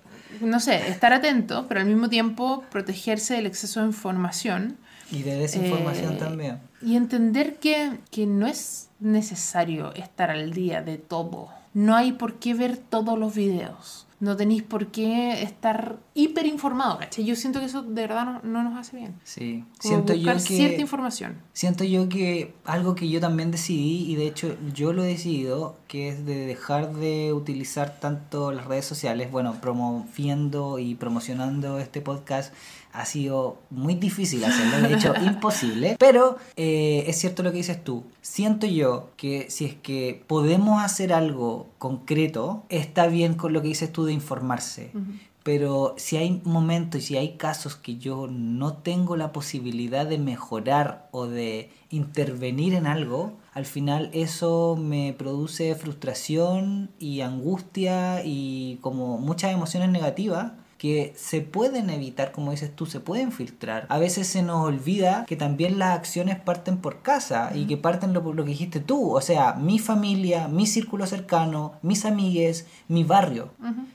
No sé, estar atento, pero al mismo tiempo protegerse del exceso de información. Y de desinformación Eh, también. Y entender que, que no es necesario estar al día de todo. No hay por qué ver todos los videos. No tenéis por qué estar hiper informado, ¿cachai? Yo siento que eso de verdad no, no nos hace bien. Sí. Como Siento yo que cierta información. Siento yo que algo que yo también decidí, y de hecho yo lo he decidido, que es de dejar de utilizar tanto las redes sociales, bueno, promoviendo y promocionando este podcast ha sido muy difícil hacerlo, de hecho imposible, pero eh, es cierto lo que dices tú, siento yo que si es que podemos hacer algo concreto, está bien con lo que dices tú de informarse. Pero si hay momentos y si hay casos que yo no tengo la posibilidad de mejorar o de intervenir en algo, al final eso me produce frustración y angustia y como muchas emociones negativas que se pueden evitar, como dices tú, se pueden filtrar. A veces se nos olvida que también las acciones parten por casa y que parten lo, por lo que dijiste tú, o sea, mi familia, mi círculo cercano, mis amigues, mi barrio,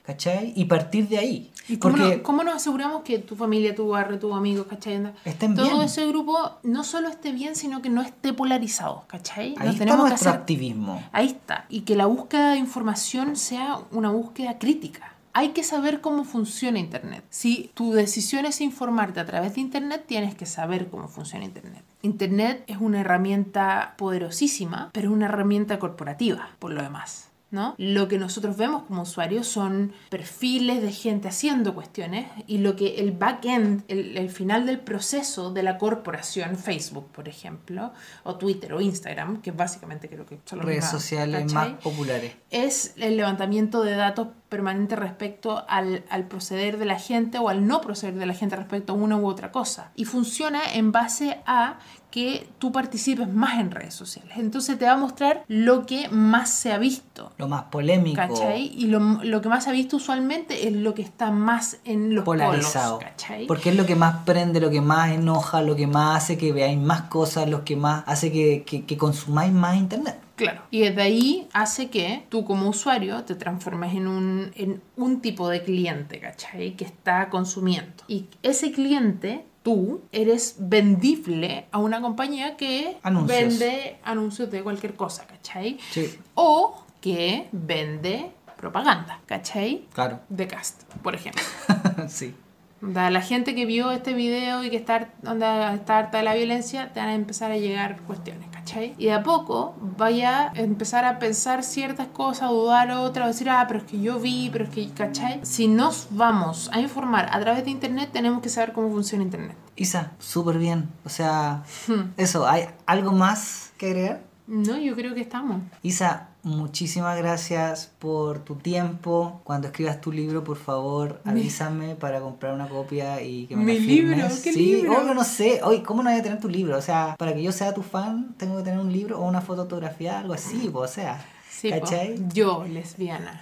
¿cachai? Y partir de ahí. ¿Y cómo, Porque no- cómo nos aseguramos que tu familia, tu barrio, tus amigos, ¿cachai? Estén Todo bien. ese grupo no solo esté bien, sino que no esté polarizado, ¿cachai? ahí Nos está tenemos que nuestro hacer activismo. Ahí está. Y que la búsqueda de información sea una búsqueda crítica. Hay que saber cómo funciona Internet. Si tu decisión es informarte a través de Internet, tienes que saber cómo funciona Internet. Internet es una herramienta poderosísima, pero es una herramienta corporativa, por lo demás. ¿No? Lo que nosotros vemos como usuarios son perfiles de gente haciendo cuestiones y lo que el backend, el, el final del proceso de la corporación, Facebook, por ejemplo, o Twitter o Instagram, que básicamente creo que son las Redes sociales ¿cachai? más populares. es el levantamiento de datos permanente respecto al, al proceder de la gente o al no proceder de la gente respecto a una u otra cosa. Y funciona en base a que tú participes más en redes sociales. Entonces te va a mostrar lo que más se ha visto. Lo más polémico. ¿Cachai? Y lo, lo que más se ha visto usualmente es lo que está más en los polarizado. polos, ¿cachai? Porque es lo que más prende, lo que más enoja, lo que más hace que veáis más cosas, lo que más hace que, que, que consumáis más internet. Claro. Y desde ahí hace que tú como usuario te transformes en un, en un tipo de cliente, ¿cachai? Que está consumiendo. Y ese cliente, tú, eres vendible a una compañía que Anuncios. vende anuncios de cualquier cosa, ¿cachai? Sí, O que vende propaganda, ¿cachai? claro. De cast, por ejemplo. sí. Onda, la gente que vio este video y que está, onda, está harta de la violencia, te van a empezar a llegar cuestiones, ¿cachai? Y de a poco vaya a empezar a pensar ciertas cosas, dudar otras, decir, ah, pero es que yo vi, pero es que, ¿cachai? Si nos vamos a informar a través de Internet, tenemos que saber cómo funciona Internet. Isa, súper bien. O sea, Hmm. eso, ¿hay algo más que agregar? No, yo creo que estamos. Isa, muchísimas gracias por tu tiempo. Cuando escribas tu libro, por favor, avísame para comprar una copia y que me Mi la firmes. libro, ¿qué sí, libro? obvio, no sé. Hoy, ¿cómo no voy a tener tu libro? O sea, para que yo sea tu fan, tengo que tener un libro o una fotografía, algo así, po, o sea. Sí, po. ¿Cachai? yo, lesbiana.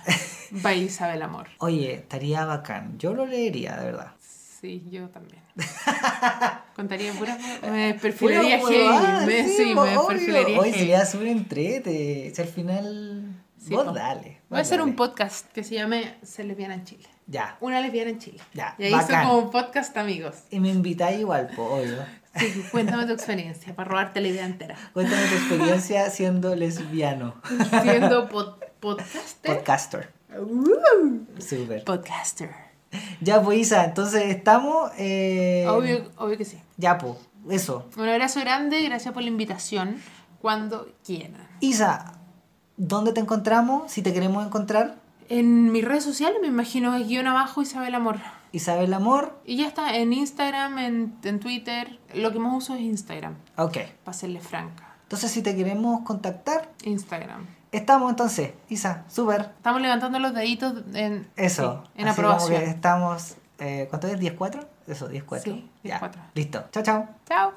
Va Isabel Amor. Oye, estaría bacán. Yo lo leería, de verdad. Sí, yo también. Contaría puras... Me perfilaría heavy. me- sí, me obvio. perfilaría heavy. sería súper entrete. Si al final. Sí, vos dale. Voy a hacer un podcast que se llame Ser lesbiana en Chile. Ya. Una lesbiana en Chile. Ya, Y ahí son como podcast amigos. Y me invitáis igual, po, obvio. Sí, cuéntame tu experiencia para robarte la idea entera. Cuéntame tu experiencia siendo lesbiano. Siendo pod- ¿Podcaster? Podcaster. Uh, Super. podcaster. Ya, pues Isa, entonces estamos. eh, Obvio, obvio que sí. Ya, pues, eso. Un abrazo grande, gracias por la invitación. Cuando quieran. Isa, ¿dónde te encontramos? Si te queremos encontrar. En mis redes sociales me imagino guion abajo Isabel Amor. Isabel Amor. Y ya está, en Instagram, en, en Twitter. Lo que más uso es Instagram, Ok. para serle franca. Entonces, si te queremos contactar, Instagram. Estamos entonces. Isa, súper. Estamos levantando los deditos en, Eso. sí, en Así como aprobación. que estamos. Eh, ¿Cuánto es? ¿10-4? Eso, 10-4. Sí, Ya. 10-4. Listo. Chao, chao. Chao.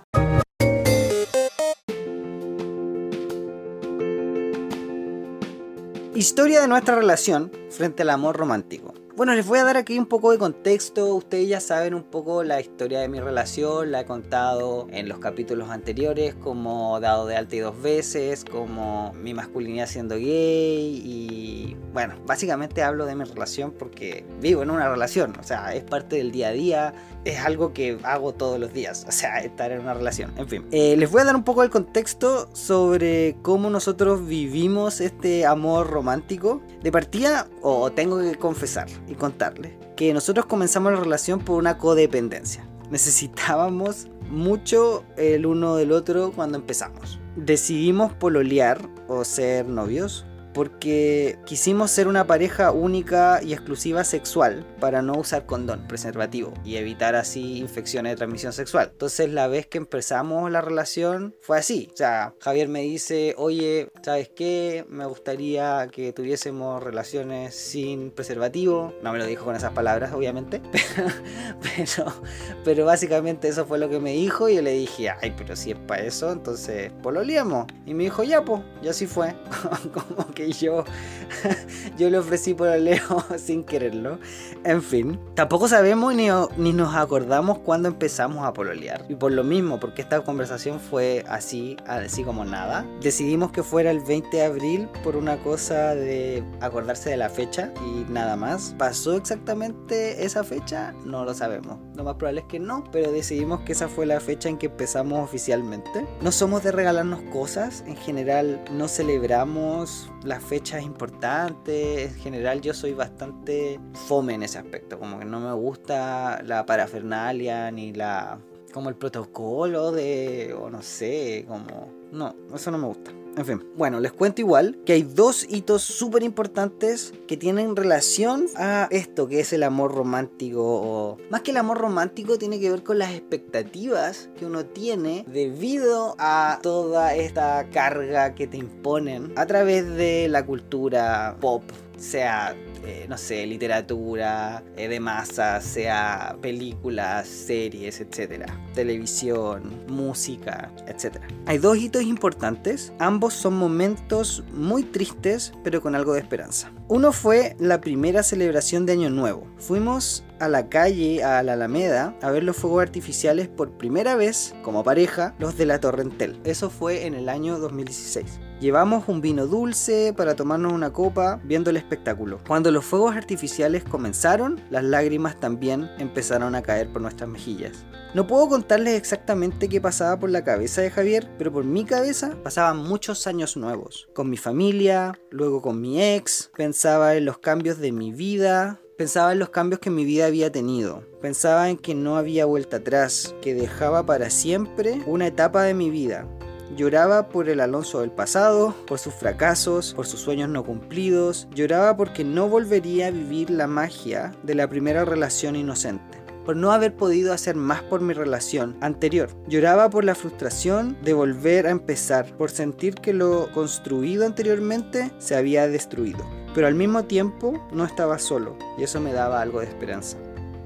Historia de nuestra relación frente al amor romántico. Bueno, les voy a dar aquí un poco de contexto. Ustedes ya saben un poco la historia de mi relación. La he contado en los capítulos anteriores, como dado de alta y dos veces, como mi masculinidad siendo gay. Y bueno, básicamente hablo de mi relación porque vivo en una relación. O sea, es parte del día a día. Es algo que hago todos los días. O sea, estar en una relación. En fin, Eh, les voy a dar un poco el contexto sobre cómo nosotros vivimos este amor romántico. De partida, o tengo que confesar y contarles, que nosotros comenzamos la relación por una codependencia. Necesitábamos mucho el uno del otro cuando empezamos. Decidimos pololear o ser novios porque quisimos ser una pareja única y exclusiva sexual para no usar condón, preservativo y evitar así infecciones de transmisión sexual. Entonces la vez que empezamos la relación fue así. O sea, Javier me dice, oye, ¿sabes qué? Me gustaría que tuviésemos relaciones sin preservativo. No me lo dijo con esas palabras, obviamente. Pero, pero básicamente eso fue lo que me dijo y yo le dije, ay, pero si es para eso, entonces pololeamos. Y me dijo, ya, pues, y así fue. Como que yo, yo le ofrecí pololeo sin quererlo. En fin, tampoco sabemos ni, ni nos acordamos cuándo empezamos a pololear. Y por lo mismo, porque esta conversación fue así, así como nada, decidimos que fuera el 20 de abril por una cosa de acordarse de la fecha y nada más. ¿Pasó exactamente esa fecha? No lo sabemos. Lo más probable es que no, pero decidimos que esa fue la fecha en que empezamos oficialmente. No somos de regalarnos cosas, en general no celebramos las fechas importantes, en general yo soy bastante fome en ese aspecto, como que no me gusta la parafernalia ni la como el protocolo de o no sé, como no, eso no me gusta. En fin, bueno, les cuento igual que hay dos hitos súper importantes que tienen relación a esto que es el amor romántico. O más que el amor romántico, tiene que ver con las expectativas que uno tiene debido a toda esta carga que te imponen a través de la cultura pop, sea eh, no sé, literatura eh, de masa, sea películas, series, etcétera, televisión, música, etcétera. Hay dos hitos importantes, ambos son momentos muy tristes, pero con algo de esperanza. Uno fue la primera celebración de Año Nuevo. Fuimos a la calle, a la Alameda, a ver los fuegos artificiales por primera vez, como pareja, los de la Torrentel. Eso fue en el año 2016. Llevamos un vino dulce para tomarnos una copa viendo el espectáculo. Cuando los fuegos artificiales comenzaron, las lágrimas también empezaron a caer por nuestras mejillas. No puedo contarles exactamente qué pasaba por la cabeza de Javier, pero por mi cabeza pasaban muchos años nuevos. Con mi familia, luego con mi ex, pensaba en los cambios de mi vida, Pensaba en los cambios que mi vida había tenido. Pensaba en que no había vuelta atrás, que dejaba para siempre una etapa de mi vida. Lloraba por el Alonso del pasado, por sus fracasos, por sus sueños no cumplidos. Lloraba porque no volvería a vivir la magia de la primera relación inocente por no haber podido hacer más por mi relación anterior. Lloraba por la frustración de volver a empezar, por sentir que lo construido anteriormente se había destruido. Pero al mismo tiempo no estaba solo y eso me daba algo de esperanza.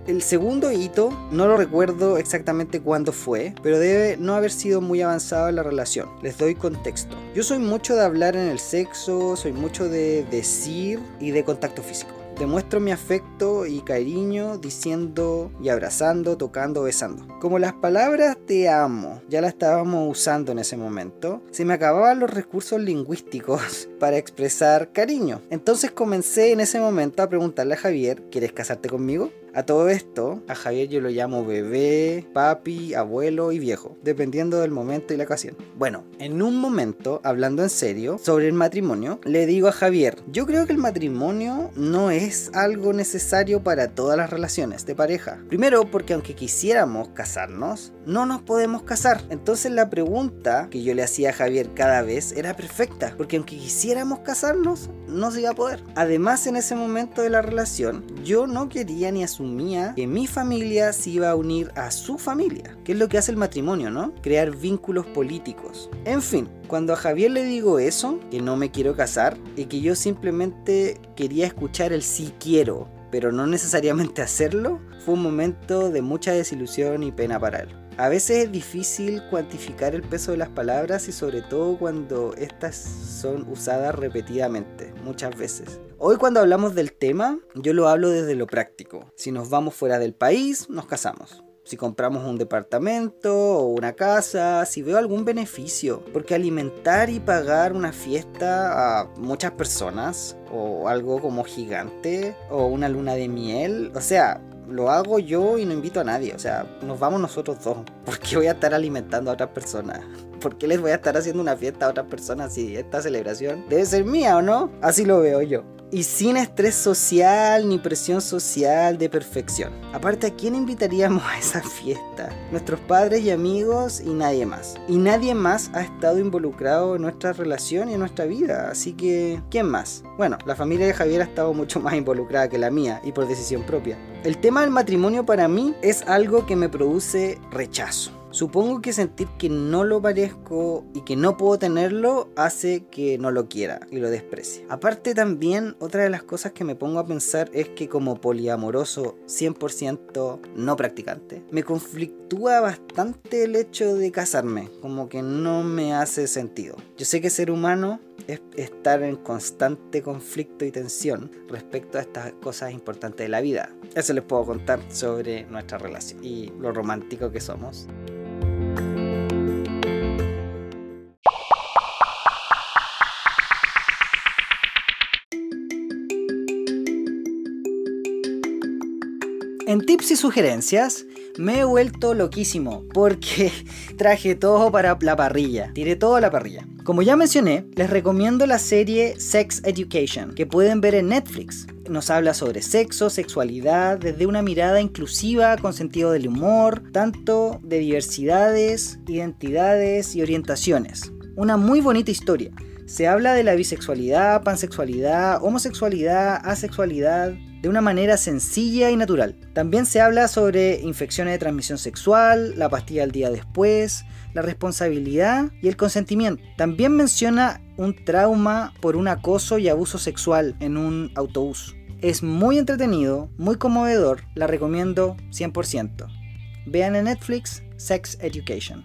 El segundo hito, no lo recuerdo exactamente cuándo fue, pero debe no haber sido muy avanzado en la relación. Les doy contexto. Yo soy mucho de hablar en el sexo, soy mucho de decir y de contacto físico. Demuestro mi afecto y cariño diciendo y abrazando, tocando, besando. Como las palabras te amo ya la estábamos usando en ese momento, se me acababan los recursos lingüísticos para expresar cariño. Entonces comencé en ese momento a preguntarle a Javier, ¿quieres casarte conmigo? A todo esto, a Javier yo lo llamo bebé, papi, abuelo y viejo, dependiendo del momento y la ocasión. Bueno, en un momento, hablando en serio sobre el matrimonio, le digo a Javier, yo creo que el matrimonio no es algo necesario para todas las relaciones de pareja. Primero, porque aunque quisiéramos casarnos, no nos podemos casar. Entonces la pregunta que yo le hacía a Javier cada vez era perfecta, porque aunque quisiéramos casarnos, no se iba a poder. Además, en ese momento de la relación, yo no quería ni asumía que mi familia se iba a unir a su familia, que es lo que hace el matrimonio, ¿no? Crear vínculos políticos. En fin, cuando a Javier le digo eso, que no me quiero casar y que yo simplemente quería escuchar el sí quiero, pero no necesariamente hacerlo, fue un momento de mucha desilusión y pena para él. A veces es difícil cuantificar el peso de las palabras y sobre todo cuando estas son usadas repetidamente, muchas veces. Hoy cuando hablamos del tema, yo lo hablo desde lo práctico. Si nos vamos fuera del país, nos casamos si compramos un departamento o una casa, si veo algún beneficio. Porque alimentar y pagar una fiesta a muchas personas, o algo como gigante, o una luna de miel, o sea, lo hago yo y no invito a nadie. O sea, nos vamos nosotros dos. ¿Por qué voy a estar alimentando a otras personas? ¿Por qué les voy a estar haciendo una fiesta a otras personas si esta celebración debe ser mía o no? Así lo veo yo y sin estrés social ni presión social de perfección. Aparte, ¿a quién invitaríamos a esa fiesta? Nuestros padres y amigos y nadie más. Y nadie más ha estado involucrado en nuestra relación y en nuestra vida, así que ¿quién más? Bueno, la familia de Javier ha estado mucho más involucrada que la mía y por decisión propia. El tema del matrimonio para mí es algo que me produce rechazo. Supongo que sentir que no lo parezco y que no puedo tenerlo hace que no lo quiera y lo desprecie. Aparte también, otra de las cosas que me pongo a pensar es que como poliamoroso 100% no practicante, me conflictúa bastante el hecho de casarme, como que no me hace sentido. Yo sé que ser humano es estar en constante conflicto y tensión respecto a estas cosas importantes de la vida. Eso les puedo contar sobre nuestra relación y lo romántico que somos. En tips y sugerencias, me he vuelto loquísimo porque traje todo para la parrilla. Tiré todo a la parrilla. Como ya mencioné, les recomiendo la serie Sex Education, que pueden ver en Netflix. Nos habla sobre sexo, sexualidad, desde una mirada inclusiva con sentido del humor, tanto de diversidades, identidades y orientaciones. Una muy bonita historia. Se habla de la bisexualidad, pansexualidad, homosexualidad, asexualidad, de una manera sencilla y natural. También se habla sobre infecciones de transmisión sexual, la pastilla al día después, la responsabilidad y el consentimiento. También menciona un trauma por un acoso y abuso sexual en un autobús. Es muy entretenido, muy conmovedor, la recomiendo 100%. Vean en Netflix Sex Education.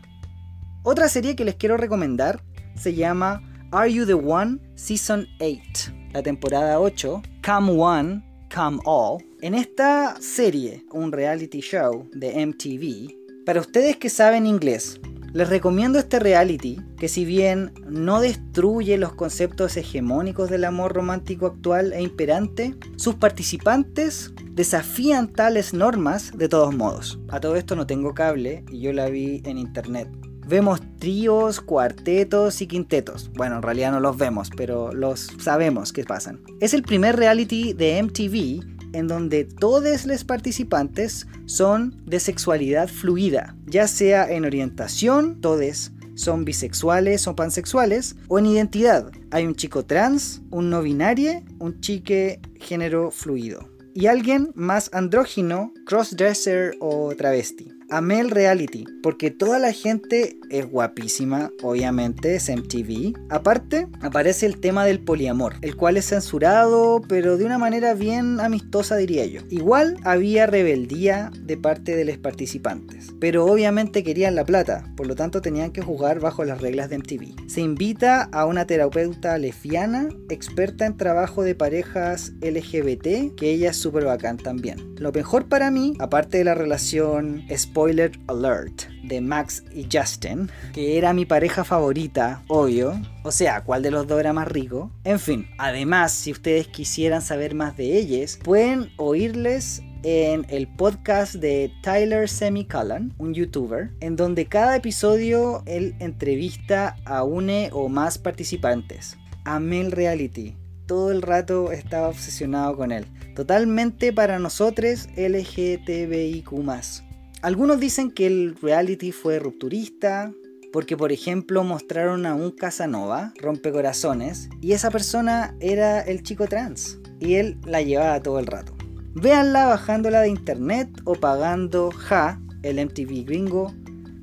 Otra serie que les quiero recomendar se llama Are You the One Season 8, la temporada 8, Come One Come All. En esta serie, un reality show de MTV, para ustedes que saben inglés, les recomiendo este reality que si bien no destruye los conceptos hegemónicos del amor romántico actual e imperante, sus participantes desafían tales normas de todos modos. A todo esto no tengo cable y yo la vi en internet. Vemos tríos, cuartetos y quintetos. Bueno, en realidad no los vemos, pero los sabemos que pasan. Es el primer reality de MTV en donde todos los participantes son de sexualidad fluida, ya sea en orientación, todos son bisexuales o pansexuales, o en identidad. Hay un chico trans, un no binario, un chique género fluido. Y alguien más andrógino, crossdresser o travesti amé el reality porque toda la gente es guapísima, obviamente, es MTV. Aparte, aparece el tema del poliamor, el cual es censurado, pero de una manera bien amistosa, diría yo. Igual había rebeldía de parte de los participantes, pero obviamente querían la plata, por lo tanto tenían que jugar bajo las reglas de MTV. Se invita a una terapeuta lesbiana, experta en trabajo de parejas LGBT, que ella es súper bacán también. Lo mejor para mí, aparte de la relación spoiler alert de Max y Justin, que era mi pareja favorita, obvio. O sea, ¿cuál de los dos era más rico? En fin, además, si ustedes quisieran saber más de ellas, pueden oírles en el podcast de Tyler Semicolon, un youtuber, en donde cada episodio él entrevista a une o más participantes. Amé el reality. Todo el rato estaba obsesionado con él. Totalmente para nosotros LGTBIQ. Algunos dicen que el reality fue rupturista, porque por ejemplo mostraron a un Casanova, rompecorazones, y esa persona era el chico trans, y él la llevaba todo el rato. Véanla bajándola de internet o pagando Ja, el MTV gringo,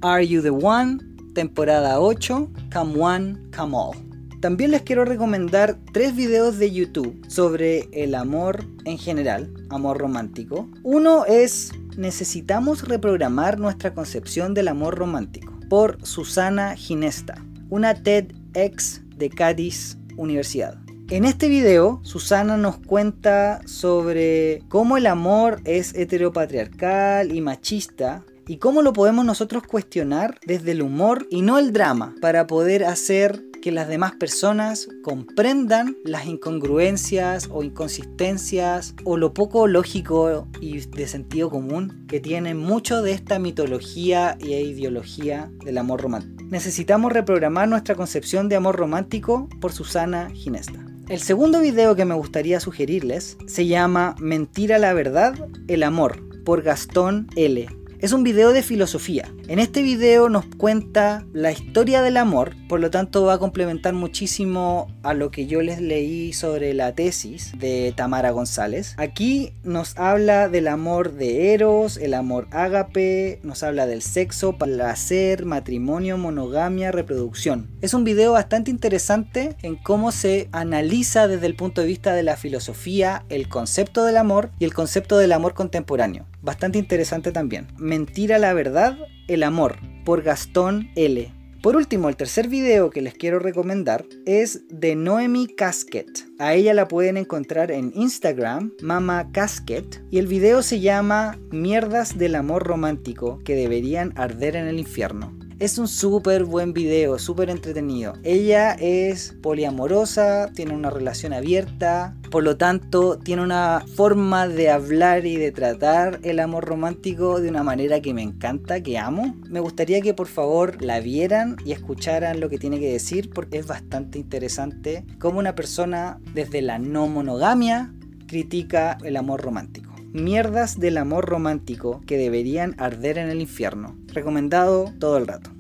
Are You the One, temporada 8, Come One, Come All. También les quiero recomendar tres videos de YouTube sobre el amor en general, amor romántico. Uno es Necesitamos reprogramar nuestra concepción del amor romántico por Susana Ginesta, una TEDx de Cádiz Universidad. En este video, Susana nos cuenta sobre cómo el amor es heteropatriarcal y machista y cómo lo podemos nosotros cuestionar desde el humor y no el drama para poder hacer que las demás personas comprendan las incongruencias o inconsistencias o lo poco lógico y de sentido común que tiene mucho de esta mitología e ideología del amor romántico. Necesitamos reprogramar nuestra concepción de amor romántico por Susana Ginesta. El segundo video que me gustaría sugerirles se llama Mentira la verdad, el amor, por Gastón L. Es un video de filosofía. En este video nos cuenta la historia del amor, por lo tanto va a complementar muchísimo a lo que yo les leí sobre la tesis de Tamara González. Aquí nos habla del amor de Eros, el amor ágape, nos habla del sexo, placer, matrimonio, monogamia, reproducción. Es un video bastante interesante en cómo se analiza desde el punto de vista de la filosofía el concepto del amor y el concepto del amor contemporáneo bastante interesante también. Mentira la verdad, el amor, por Gastón L. Por último, el tercer video que les quiero recomendar es de Noemi Casket. A ella la pueden encontrar en Instagram, Mama Casket, y el video se llama Mierdas del amor romántico que deberían arder en el infierno. Es un súper buen video, súper entretenido. Ella es poliamorosa, tiene una relación abierta, por lo tanto tiene una forma de hablar y de tratar el amor romántico de una manera que me encanta, que amo. Me gustaría que por favor la vieran y escucharan lo que tiene que decir porque es bastante interesante cómo una persona desde la no monogamia critica el amor romántico. Mierdas del amor romántico que deberían arder en el infierno. Recomendado todo el rato.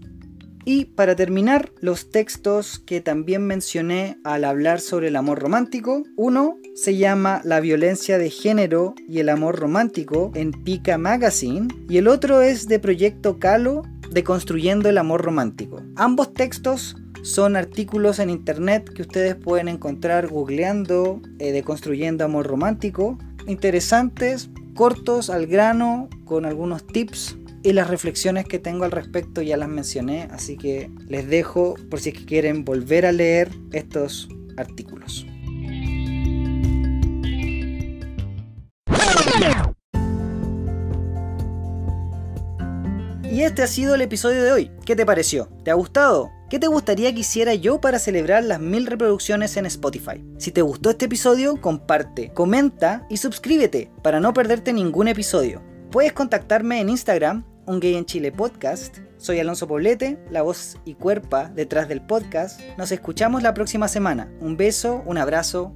Y para terminar, los textos que también mencioné al hablar sobre el amor romántico. Uno se llama La violencia de género y el amor romántico en Pica Magazine. Y el otro es de Proyecto Calo de Construyendo el Amor Romántico. Ambos textos son artículos en internet que ustedes pueden encontrar googleando eh, de Construyendo Amor Romántico interesantes, cortos, al grano, con algunos tips. Y las reflexiones que tengo al respecto ya las mencioné, así que les dejo por si es que quieren volver a leer estos artículos. Y este ha sido el episodio de hoy. ¿Qué te pareció? ¿Te ha gustado? ¿Qué te gustaría que hiciera yo para celebrar las mil reproducciones en Spotify? Si te gustó este episodio, comparte, comenta y suscríbete para no perderte ningún episodio. Puedes contactarme en Instagram, un gay en Chile podcast. Soy Alonso Poblete, la voz y cuerpa detrás del podcast. Nos escuchamos la próxima semana. Un beso, un abrazo.